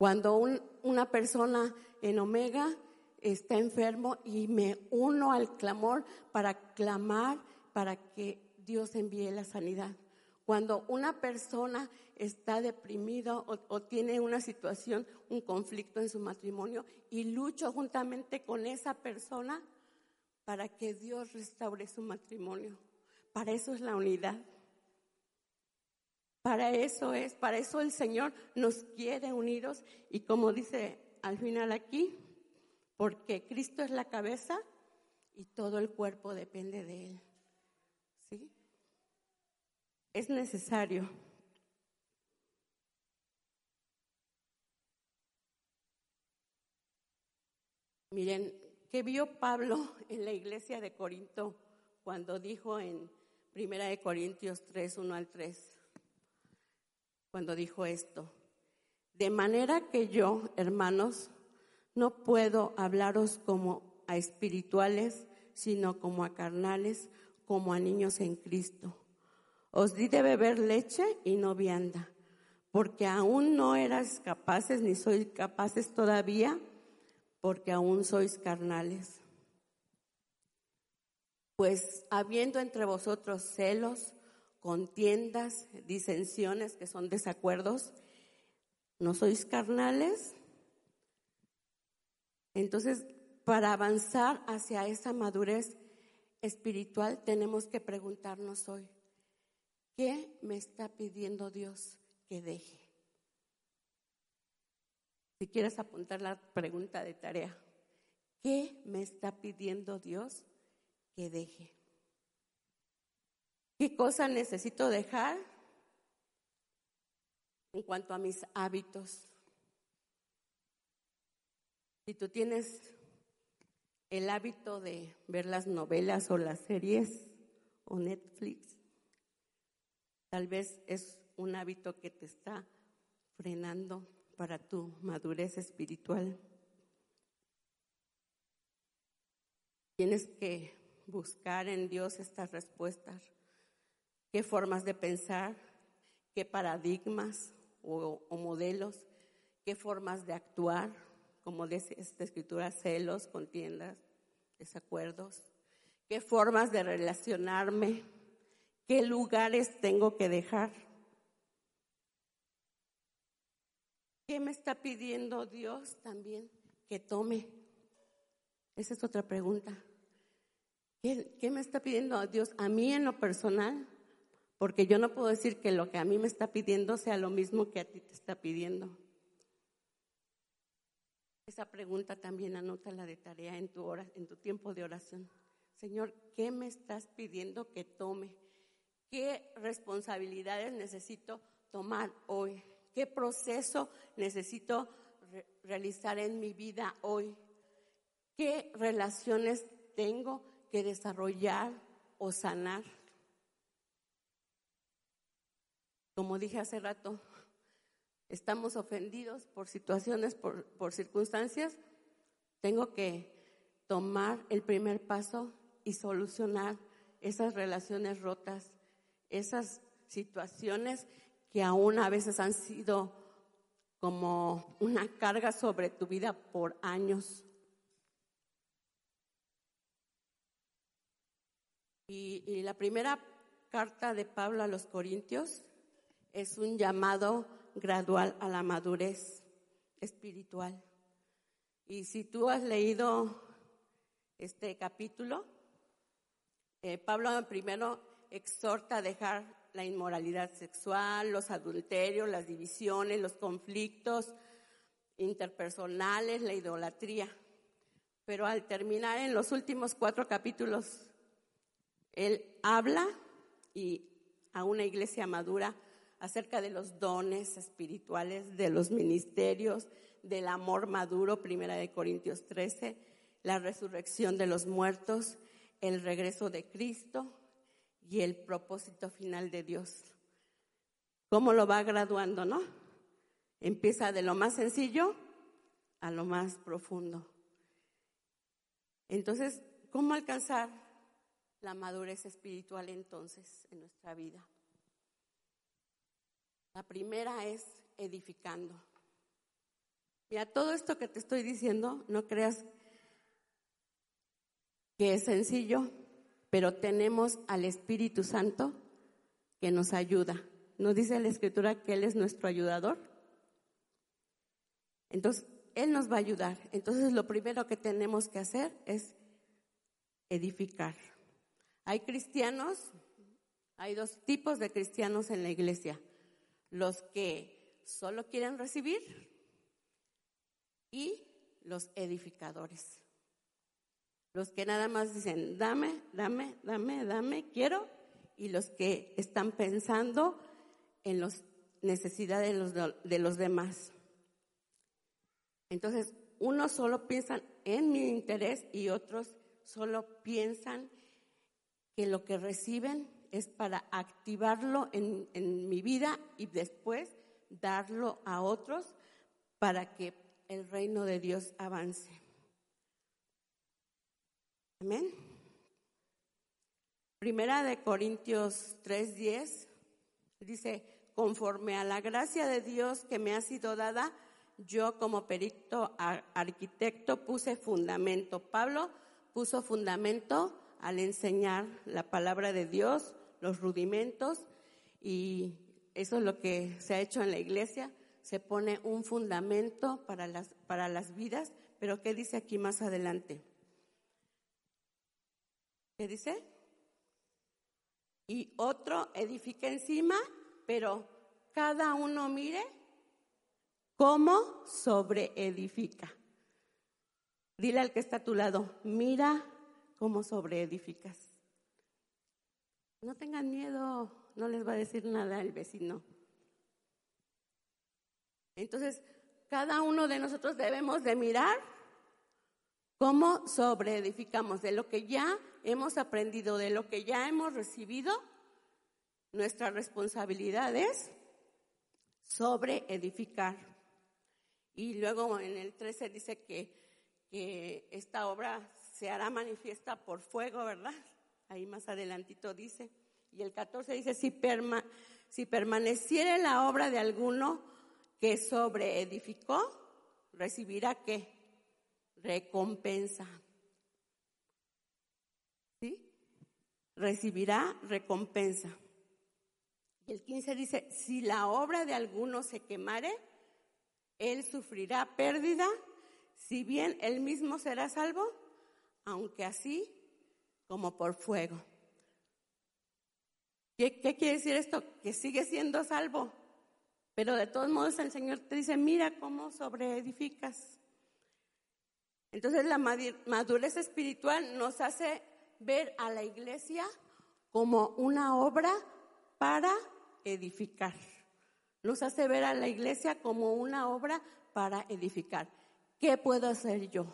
Cuando una persona en Omega está enfermo y me uno al clamor para clamar para que Dios envíe la sanidad. Cuando una persona está deprimido o, tiene una situación, un conflicto en su matrimonio y lucho juntamente con esa persona para que Dios restaure su matrimonio, Para eso es la unidad. Para eso es, para eso el Señor nos quiere unidos y como dice al final aquí, porque Cristo es la cabeza y todo el cuerpo depende de Él. ¿Sí? Es necesario. Miren, ¿qué vio Pablo en la iglesia de Corinto cuando dijo en Primera de Corintios 3, 1 al 3? Cuando dijo esto. De manera que yo, hermanos, no puedo hablaros como a espirituales, sino como a carnales, como a niños en Cristo. Os di de beber leche y no vianda, porque aún no eras capaces, ni sois capaces todavía porque aún sois carnales. Pues habiendo entre vosotros celos, contiendas, disensiones, que son desacuerdos, ¿no sois carnales? Entonces, para avanzar hacia esa madurez espiritual, tenemos que preguntarnos hoy, ¿qué me está pidiendo Dios que deje? Si quieres apuntar la pregunta de tarea, ¿qué me está pidiendo Dios que deje? ¿Qué cosa necesito dejar en cuanto a mis hábitos? Si tú tienes el hábito de ver las novelas o las series o Netflix, tal vez es un hábito que te está frenando para tu madurez espiritual. Tienes que buscar en Dios estas respuestas. ¿Qué formas de pensar? ¿Qué paradigmas o, modelos? ¿Qué formas de actuar? Como dice esta escritura, celos, contiendas, desacuerdos. ¿Qué formas de relacionarme? ¿Qué lugares tengo que dejar? ¿Qué me está pidiendo Dios también que tome? Esa es otra pregunta. ¿Qué, me está pidiendo Dios a mí en lo personal? Porque yo no puedo decir que lo que a mí me está pidiendo sea lo mismo que a ti te está pidiendo. Esa pregunta también anota la de tarea en tu, hora, en tu tiempo de oración. Señor, ¿qué me estás pidiendo que tome? ¿Qué responsabilidades necesito tomar hoy? ¿Qué proceso necesito realizar en mi vida hoy? ¿Qué relaciones tengo que desarrollar o sanar? Como dije hace rato, estamos ofendidos por situaciones, por, circunstancias. Tengo que tomar el primer paso y solucionar esas relaciones rotas, esas situaciones que aún a veces han sido como una carga sobre tu vida por años. Y, la primera carta de Pablo a los Corintios es un llamado gradual a la madurez espiritual. Y si tú has leído este capítulo, eh, Pablo primero exhorta a dejar la inmoralidad sexual, los adulterios, las divisiones, los conflictos interpersonales, la idolatría. Pero al terminar en los últimos cuatro capítulos, él habla y a una iglesia madura acerca de los dones espirituales, de los ministerios, del amor maduro, primera de Corintios 13, la resurrección de los muertos, el regreso de Cristo, y el propósito final de Dios. ¿Cómo lo va graduando, no? Empieza de lo más sencillo a lo más profundo. Entonces, ¿cómo alcanzar la madurez espiritual entonces en nuestra vida? La primera es edificando. Mira, todo esto que te estoy diciendo, no creas que es sencillo, pero tenemos al Espíritu Santo que nos ayuda. ¿No dice la Escritura que Él es nuestro ayudador? Entonces, Él nos va a ayudar. Entonces, lo primero que tenemos que hacer es edificar. Hay cristianos Hay dos tipos de cristianos en la iglesia. Los que solo quieren recibir y los edificadores. Los que nada más dicen, dame, dame, dame, dame, quiero. Y los que están pensando en las necesidades de los, de los demás. Entonces, unos solo piensan en mi interés y otros solo piensan que lo que reciben es para activarlo en, en mi vida y después darlo a otros para que el reino de Dios avance. Amén. Primera de Corintios 3:10 dice, conforme a la gracia de Dios que me ha sido dada, yo como perito arquitecto puse fundamento. Pablo puso fundamento al enseñar la palabra de Dios, los rudimentos, y eso es lo que se ha hecho en la iglesia. Se pone un fundamento para las, para las vidas, pero ¿qué dice aquí más adelante? ¿Qué dice? Y otro edifica encima, pero cada uno mire cómo sobreedifica. Dile al que está a tu lado, mira cómo sobreedificas. No tengan miedo, no les va a decir nada el vecino. Entonces, cada uno de nosotros debemos de mirar cómo sobreedificamos de lo que ya hemos aprendido, de lo que ya hemos recibido. Nuestra responsabilidad es sobreedificar. Y luego en el 13 dice que, que esta obra se hará manifiesta por fuego, ¿verdad? Ahí más adelantito dice. Y el 14 dice, si, perma, si permaneciere la obra de alguno que sobreedificó, recibirá qué? Recompensa. ¿Sí? Recibirá recompensa. Y el 15 dice, si la obra de alguno se quemare, él sufrirá pérdida, si bien él mismo será salvo, aunque así como por fuego. ¿Qué, quiere decir esto? Que sigue siendo salvo, pero de todos modos el Señor te dice, mira cómo sobreedificas. Entonces la madurez espiritual nos hace ver a la iglesia como una obra para edificar. Nos hace ver a la iglesia como una obra para edificar. ¿Qué puedo hacer yo?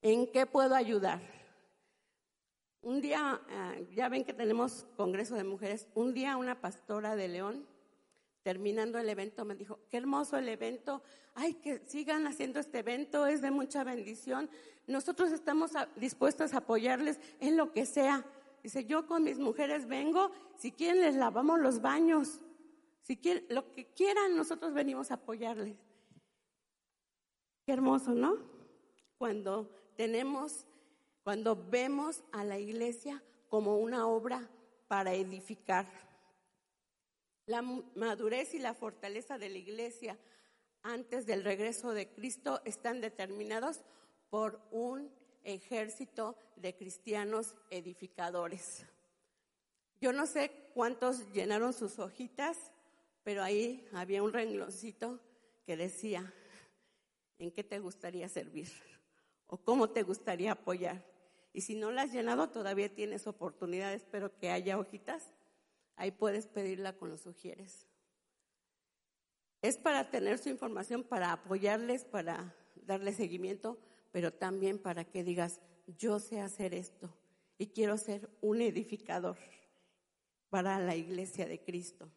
¿En qué puedo ayudar? Un día, ah, ya ven que tenemos Congreso de Mujeres, un día una pastora de León, terminando el evento, me dijo, qué hermoso el evento, ay, que sigan haciendo este evento, es de mucha bendición. Nosotros estamos dispuestos a apoyarles en lo que sea. Dice, yo con mis mujeres vengo, si quieren les lavamos los baños, si quieren, lo que quieran, nosotros venimos a apoyarles. Qué hermoso, ¿no? Cuando tenemos, cuando vemos a la iglesia como una obra para edificar. La madurez y la fortaleza de la iglesia antes del regreso de Cristo están determinados por un ejército de cristianos edificadores. Yo no sé cuántos llenaron sus hojitas, pero ahí había un rengloncito que decía, ¿en qué te gustaría servir? o cómo te gustaría apoyar. Y si no la has llenado, todavía tienes oportunidad, espero que haya hojitas. Ahí puedes pedirla con los sugieres. Es para tener su información, para apoyarles, para darle seguimiento, pero también para que digas, yo sé hacer esto y quiero ser un edificador para la iglesia de Cristo.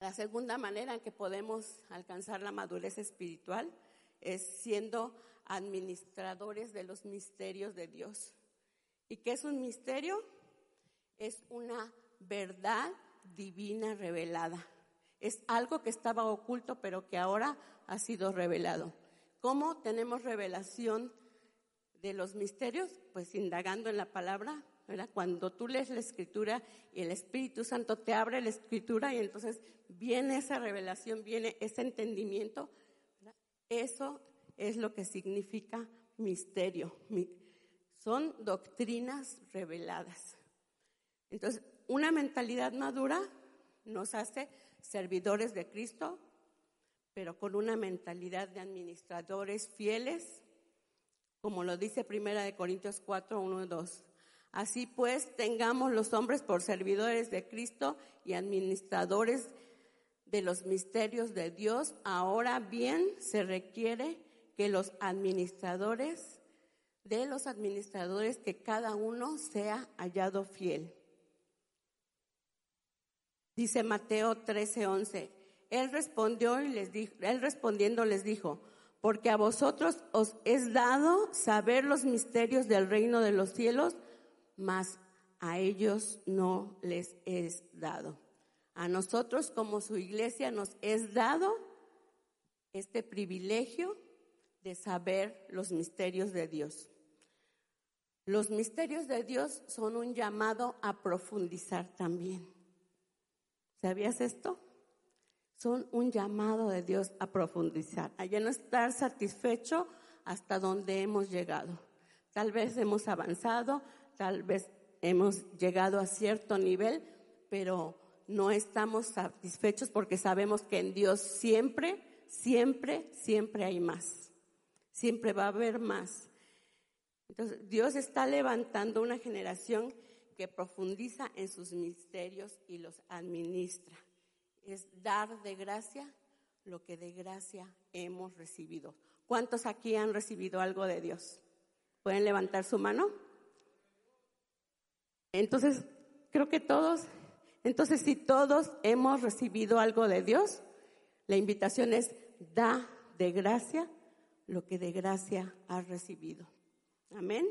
La segunda manera en que podemos alcanzar la madurez espiritual es siendo administradores de los misterios de Dios. ¿Y qué es un misterio? Es una verdad divina revelada. Es algo que estaba oculto, pero que ahora ha sido revelado. ¿Cómo tenemos revelación de los misterios? Pues indagando en la palabra, ¿verdad? Cuando tú lees la escritura y el Espíritu Santo te abre la escritura y entonces viene esa revelación, viene ese entendimiento eso es lo que significa misterio. son doctrinas reveladas. Entonces, una mentalidad madura nos hace servidores de Cristo, pero con una mentalidad de administradores fieles, como lo dice Primera de Corintios 4, 1 y 2. Así pues, tengamos los hombres por servidores de Cristo y administradores de los misterios de Dios. Ahora bien, se requiere que los administradores, de los administradores, que cada uno sea hallado fiel. Dice Mateo 13, 11. Él respondió y les dijo, él respondiendo les dijo, porque a vosotros os es dado saber los misterios del reino de los cielos, mas a ellos no les es dado. A nosotros como su iglesia nos es dado este privilegio de saber los misterios de Dios. Los misterios de Dios son un llamado a profundizar también. ¿Sabías esto? Son un llamado de Dios a profundizar, a ya no estar satisfecho hasta donde hemos llegado. Tal vez hemos avanzado, tal vez hemos llegado a cierto nivel, pero no estamos satisfechos porque sabemos que en Dios siempre, siempre, siempre hay más. Siempre va a haber más. Entonces, Dios está levantando una generación que profundiza en sus misterios y los administra. Es dar de gracia lo que de gracia hemos recibido. ¿Cuántos aquí han recibido algo de Dios? ¿Pueden levantar su mano? Entonces, creo que todos, entonces si todos hemos recibido algo de Dios, la invitación es da de gracia lo que de gracia has recibido. Amén.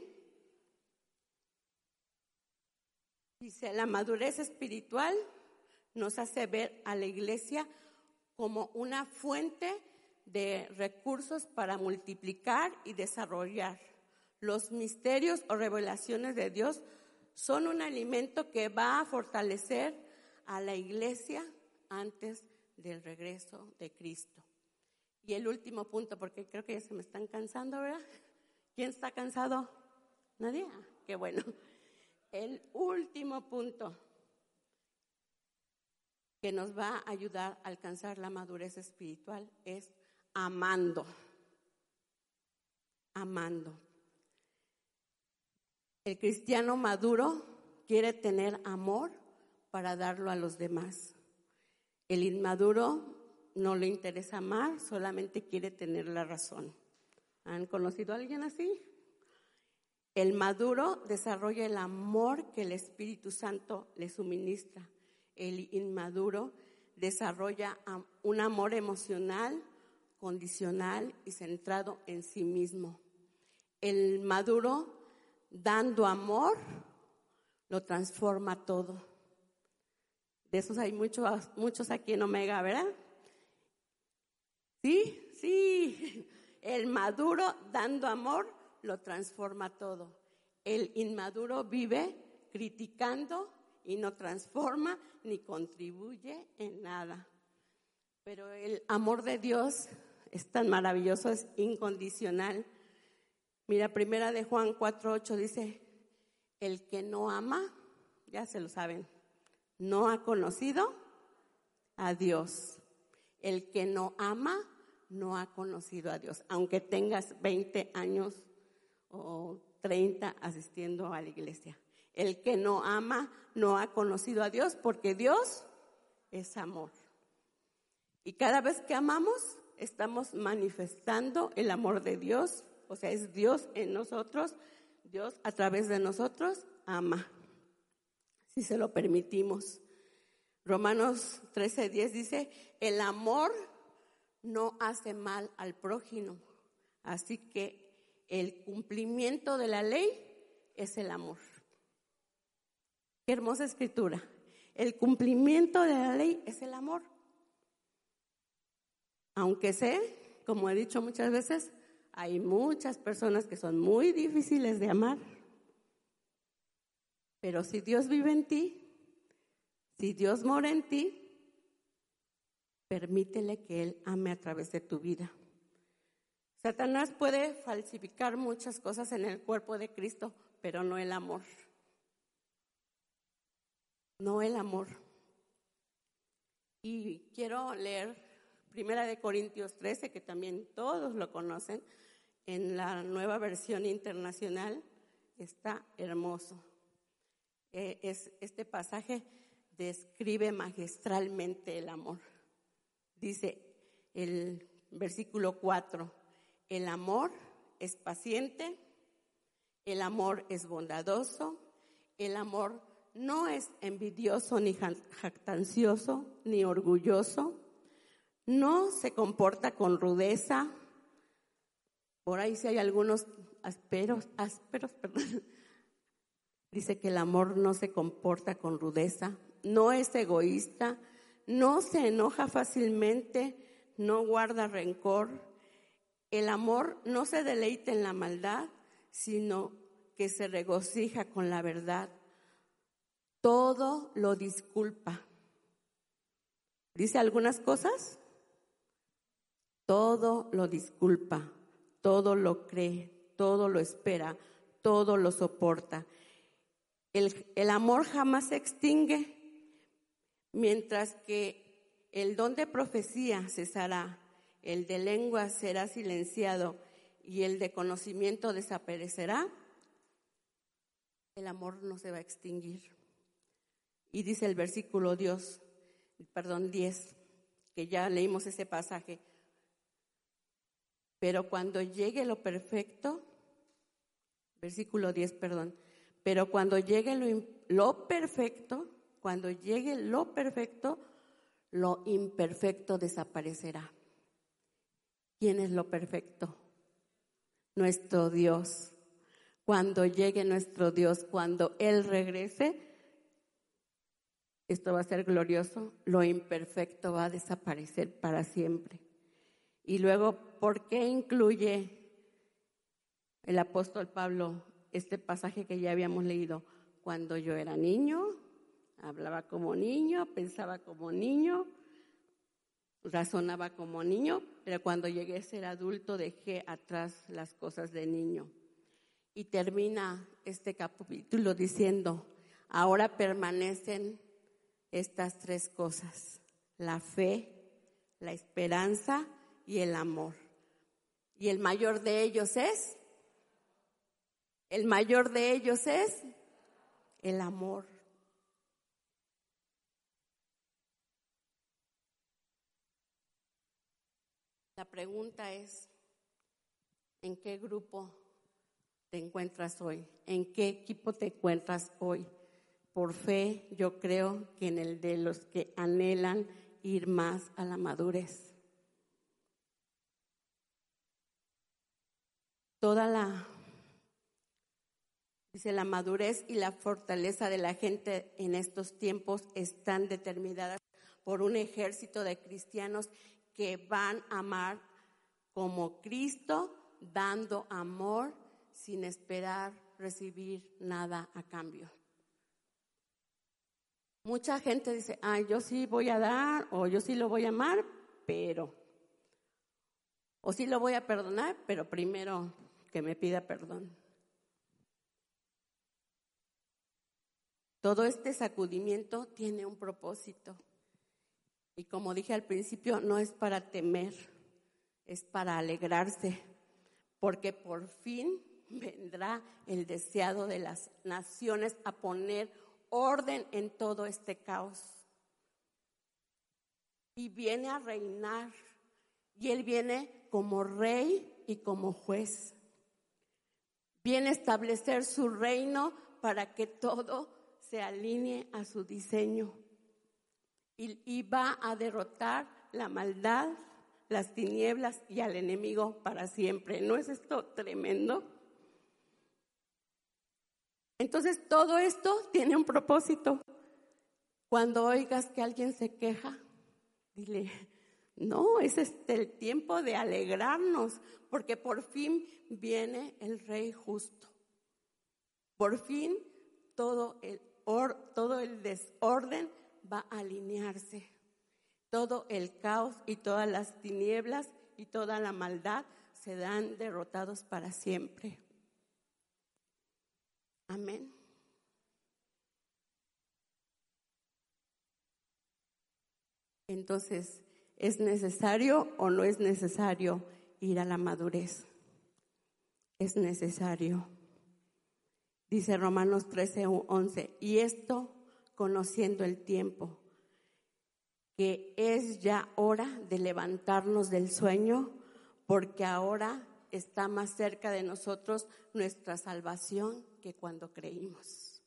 Dice, la madurez espiritual nos hace ver a la iglesia como una fuente de recursos para multiplicar y desarrollar. Los misterios o revelaciones de Dios son un alimento que va a fortalecer a la iglesia antes del regreso de Cristo. Y el último punto, porque creo que ya se me están cansando, ¿verdad? ¿Quién está cansado? Nadie. Ah, qué bueno. El último punto que nos va a ayudar a alcanzar la madurez espiritual es amando. Amando. El cristiano maduro quiere tener amor para darlo a los demás. El inmaduro no le interesa amar, solamente quiere tener la razón. ¿Han conocido a alguien así? El maduro desarrolla el amor que el Espíritu Santo le suministra. El inmaduro desarrolla un amor emocional, condicional y centrado en sí mismo. El maduro, dando amor, lo transforma todo. De esos hay muchos, muchos aquí en Omega, ¿verdad? Sí, sí. El maduro, dando amor, lo transforma todo. El inmaduro vive criticando y no transforma ni contribuye en nada. Pero el amor de Dios es tan maravilloso, es incondicional. Mira, primera de Juan 4:8 dice, el que no ama, ya se lo saben, no ha conocido a Dios. El que no ama, no ha conocido a Dios, aunque tengas 20 años o 30 asistiendo a la iglesia. El que no ama no ha conocido a Dios porque Dios es amor. Y cada vez que amamos, estamos manifestando el amor de Dios, o sea, es Dios en nosotros, Dios a través de nosotros ama, si se lo permitimos. Romanos 13:10 dice, el amor no hace mal al prójimo, así que el cumplimiento de la ley es el amor. Qué hermosa escritura. El cumplimiento de la ley es el amor. Aunque sé, como he dicho muchas veces, hay muchas personas que son muy difíciles de amar. Pero si Dios vive en ti, si Dios mora en ti, permítele que Él ame a través de tu vida. Satanás puede falsificar muchas cosas en el cuerpo de Cristo, pero no el amor. No el amor. Y quiero leer Primera de Corintios 13, que también todos lo conocen, en la nueva versión internacional, está hermoso. Eh, es, este pasaje describe magistralmente el amor. Dice el versículo 4, el amor es paciente, el amor es bondadoso, el amor no es envidioso ni jactancioso ni orgulloso, no se comporta con rudeza. Por ahí si hay algunos ásperos, ásperos, perdón. Dice que el amor no se comporta con rudeza, no es egoísta, no se enoja fácilmente, no guarda rencor. El amor no se deleita en la maldad, sino que se regocija con la verdad. Todo lo disculpa. Dice algunas cosas, todo lo disculpa, todo lo cree, todo lo espera, todo lo soporta. El, el, amor jamás se extingue, mientras que el don de profecía cesará, el de lengua será silenciado y el de conocimiento desaparecerá. El amor no se va a extinguir. Y dice el versículo Dios, perdón, 10, que ya leímos ese pasaje. Pero cuando llegue lo perfecto, versículo 10, perdón, pero cuando llegue lo, lo perfecto, cuando llegue lo perfecto, lo imperfecto desaparecerá. ¿Quién es lo perfecto? Nuestro Dios. Cuando llegue nuestro Dios, cuando Él regrese, esto va a ser glorioso, lo imperfecto va a desaparecer para siempre. Y luego, ¿por qué incluye el apóstol Pablo este pasaje que ya habíamos leído? Cuando yo era niño, hablaba como niño, pensaba como niño, razonaba como niño, pero cuando llegué a ser adulto dejé atrás las cosas de niño. Y termina este capítulo diciendo, ahora permanecen estas tres cosas, la fe, la esperanza y el amor. Y el mayor de ellos es, el mayor de ellos es el amor. La pregunta es, ¿en qué grupo te encuentras hoy? ¿En qué equipo te encuentras hoy? Por fe, yo creo que en el de los que anhelan ir más a la madurez. toda la, dice, la madurez y la fortaleza de la gente en estos tiempos están determinadas por un ejército de cristianos que van a amar como Cristo, dando amor sin esperar recibir nada a cambio. Mucha gente dice, ah, yo sí voy a dar o yo sí lo voy a amar, pero, o sí lo voy a perdonar, pero primero que me pida perdón. Todo este sacudimiento tiene un propósito. Y como dije al principio, no es para temer, es para alegrarse, porque por fin vendrá el deseado de las naciones a poner orden en todo este caos. Y viene a reinar, y Él viene como rey y como juez. Viene a establecer su reino para que todo se alinee a su diseño. Y, va a derrotar la maldad, las tinieblas y al enemigo para siempre. ¿No es esto tremendo? Entonces todo esto tiene un propósito. Cuando oigas que alguien se queja, dile, no, es este el tiempo de alegrarnos, porque por fin viene el Rey justo. Por fin todo el, todo el desorden va a alinearse. Todo el caos y todas las tinieblas y toda la maldad serán derrotados para siempre. Amén. Entonces, ¿es necesario o no es necesario ir a la madurez? Es necesario. Dice Romanos 13, 11, y esto conociendo el tiempo, que es ya hora de levantarnos del sueño, porque ahora está más cerca de nosotros nuestra salvación que cuando creímos.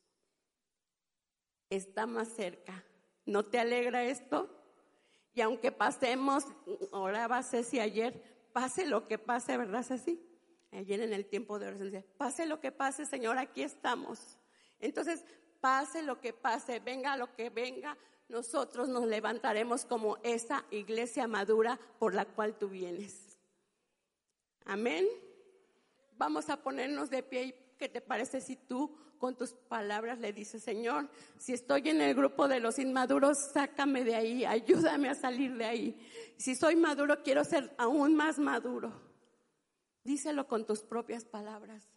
Está más cerca. ¿No te alegra esto? Y aunque pasemos, oraba Ceci ayer, pase lo que pase, ¿verdad Ceci? ayer en el tiempo de oración, pase lo que pase, Señor, aquí estamos. Entonces, pase lo que pase, venga lo que venga, nosotros nos levantaremos como esa iglesia madura por la cual tú vienes. Amén. Vamos a ponernos de pie y ¿qué te parece si tú con tus palabras le dices, Señor, si estoy en el grupo de los inmaduros, sácame de ahí, ayúdame a salir de ahí. Si soy maduro, quiero ser aún más maduro. Díselo con tus propias palabras.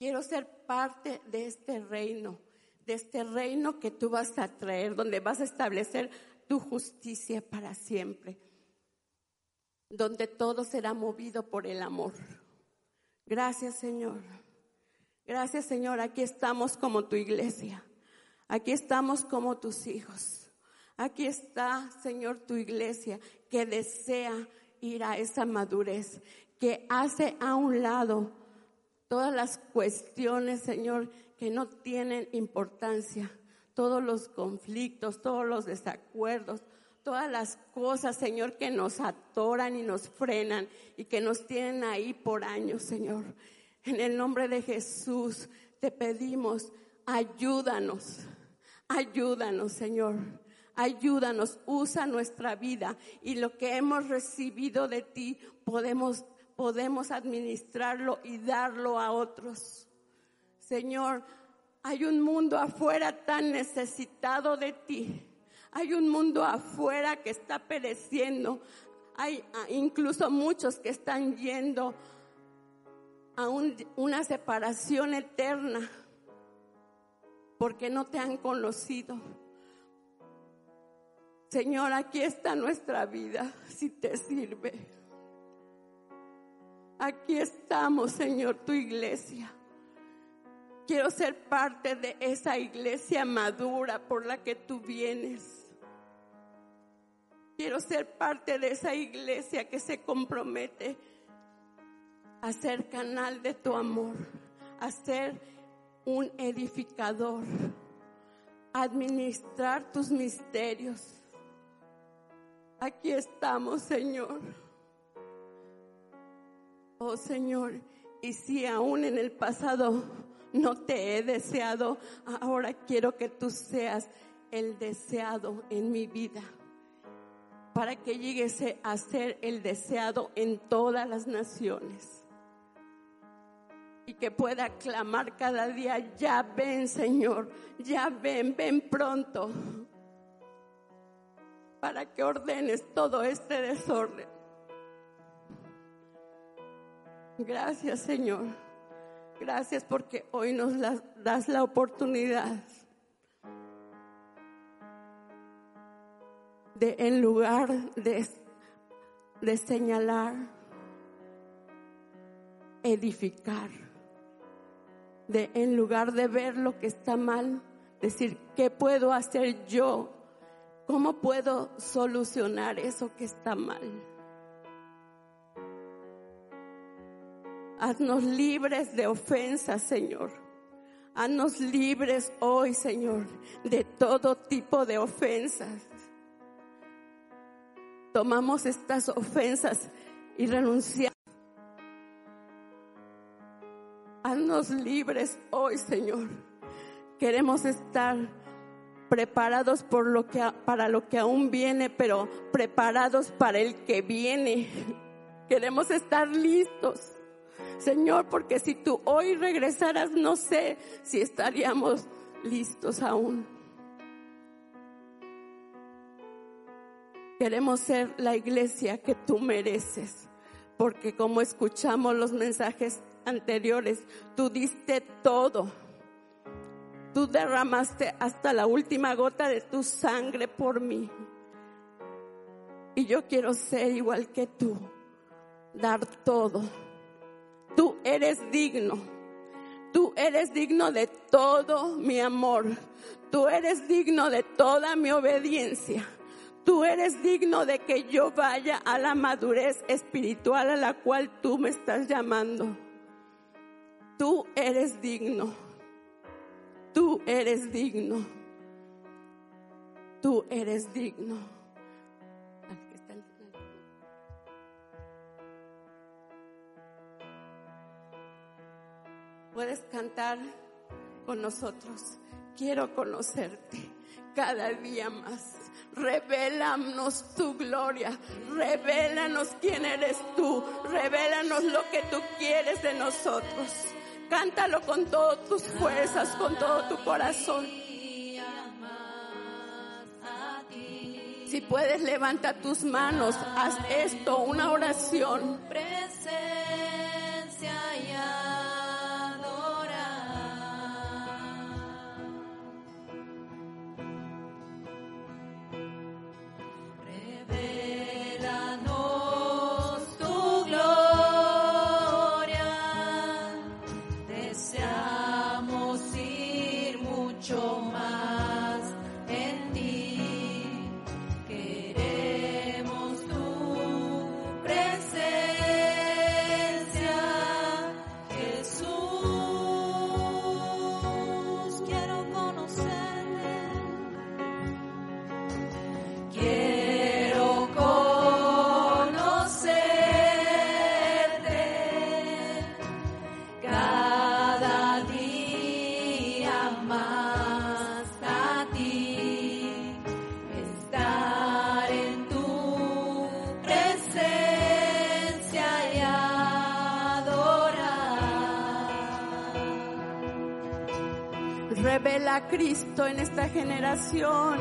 Quiero ser parte de este reino, de este reino que tú vas a traer, donde vas a establecer tu justicia para siempre, donde todo será movido por el amor. Gracias Señor. Gracias Señor. Aquí estamos como tu iglesia. Aquí estamos como tus hijos. Aquí está, Señor, tu iglesia que desea ir a esa madurez, que hace a un lado todas las cuestiones, Señor, que no tienen importancia, todos los conflictos, todos los desacuerdos, todas las cosas, Señor, que nos atoran y nos frenan y que nos tienen ahí por años, Señor. En el nombre de Jesús te pedimos, ayúdanos, ayúdanos, Señor. Ayúdanos, usa nuestra vida y lo que hemos recibido de ti podemos podemos administrarlo y darlo a otros. Señor, hay un mundo afuera tan necesitado de ti. Hay un mundo afuera que está pereciendo. Hay ah, incluso muchos que están yendo a una separación eterna porque no te han conocido. Señor, aquí está nuestra vida, si te sirve. Aquí estamos, Señor, tu iglesia. Quiero ser parte de esa iglesia madura por la que tú vienes. Quiero ser parte de esa iglesia que se compromete a ser canal de tu amor, a ser un edificador, a administrar tus misterios. Aquí estamos, Señor. Oh Señor, y si aún en el pasado no te he deseado, ahora quiero que tú seas el deseado en mi vida, para que llegues a ser el deseado en todas las naciones. Y que pueda clamar cada día, ya ven Señor, ya ven, ven pronto, para que ordenes todo este desorden. Gracias Señor. Gracias porque hoy nos das la oportunidad de en lugar de, de señalar, edificar, de en lugar de ver lo que está mal, decir, ¿qué puedo hacer yo? ¿Cómo puedo solucionar eso que está mal? Haznos libres de ofensas, Señor. Haznos libres hoy, Señor, de todo tipo de ofensas. Tomamos estas ofensas y renunciamos. Haznos libres hoy, Señor. Queremos estar preparados por lo que, para lo que aún viene, pero preparados para el que viene. Queremos estar listos. Señor, porque si tú hoy regresaras, no sé si estaríamos listos aún. Queremos ser la iglesia que tú mereces, porque como escuchamos los mensajes anteriores, tú diste todo. Tú derramaste hasta la última gota de tu sangre por mí. Y yo quiero ser igual que tú, dar todo. Tú eres digno. Tú eres digno de todo mi amor. Tú eres digno de toda mi obediencia. Tú eres digno de que yo vaya a la madurez espiritual a la cual tú me estás llamando. Tú eres digno. Tú eres digno. Tú eres digno. Puedes cantar con nosotros. Quiero conocerte cada día más. Revélanos tu gloria, revélanos quién eres tú, revélanos lo que tú quieres de nosotros. Cántalo con todas tus fuerzas, con todo tu corazón. Si puedes, levanta tus manos, haz esto, una oración. Revela Cristo en esta generación.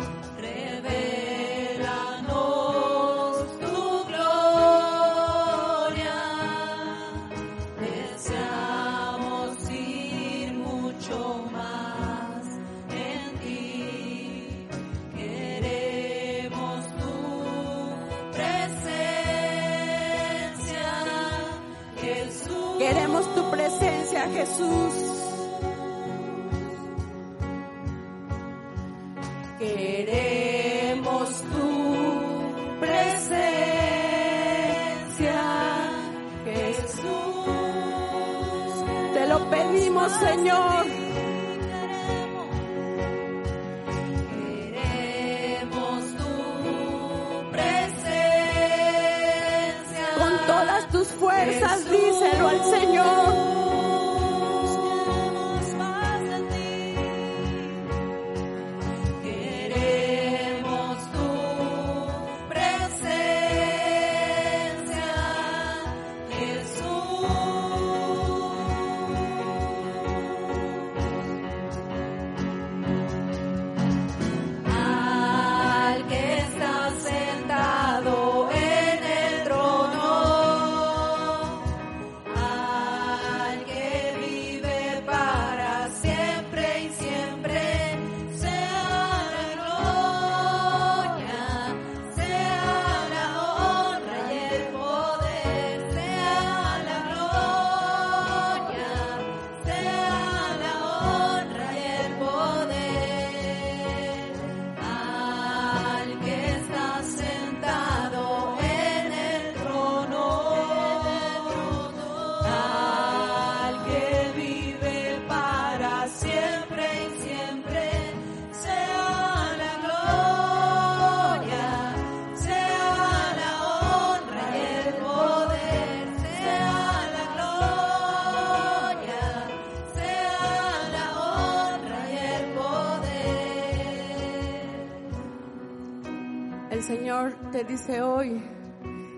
Dice hoy,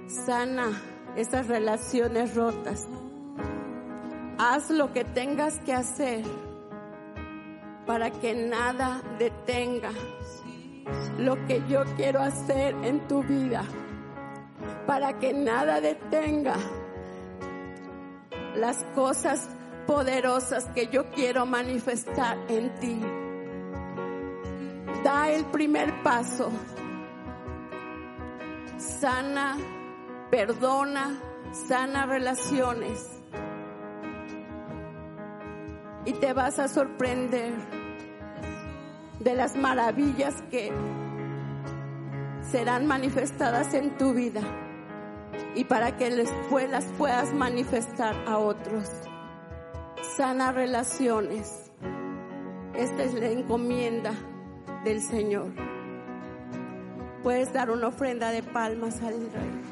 sana esas relaciones rotas. Haz lo que tengas que hacer para que nada detenga lo que yo quiero hacer en tu vida. Para que nada detenga las cosas poderosas que yo quiero manifestar en ti. Da el primer paso. Sana, perdona, sana relaciones. Y te vas a sorprender de las maravillas que serán manifestadas en tu vida y para que les las puedas manifestar a otros. Sana relaciones. Esta es la encomienda del Señor. Puedes dar una ofrenda de palmas al Rey.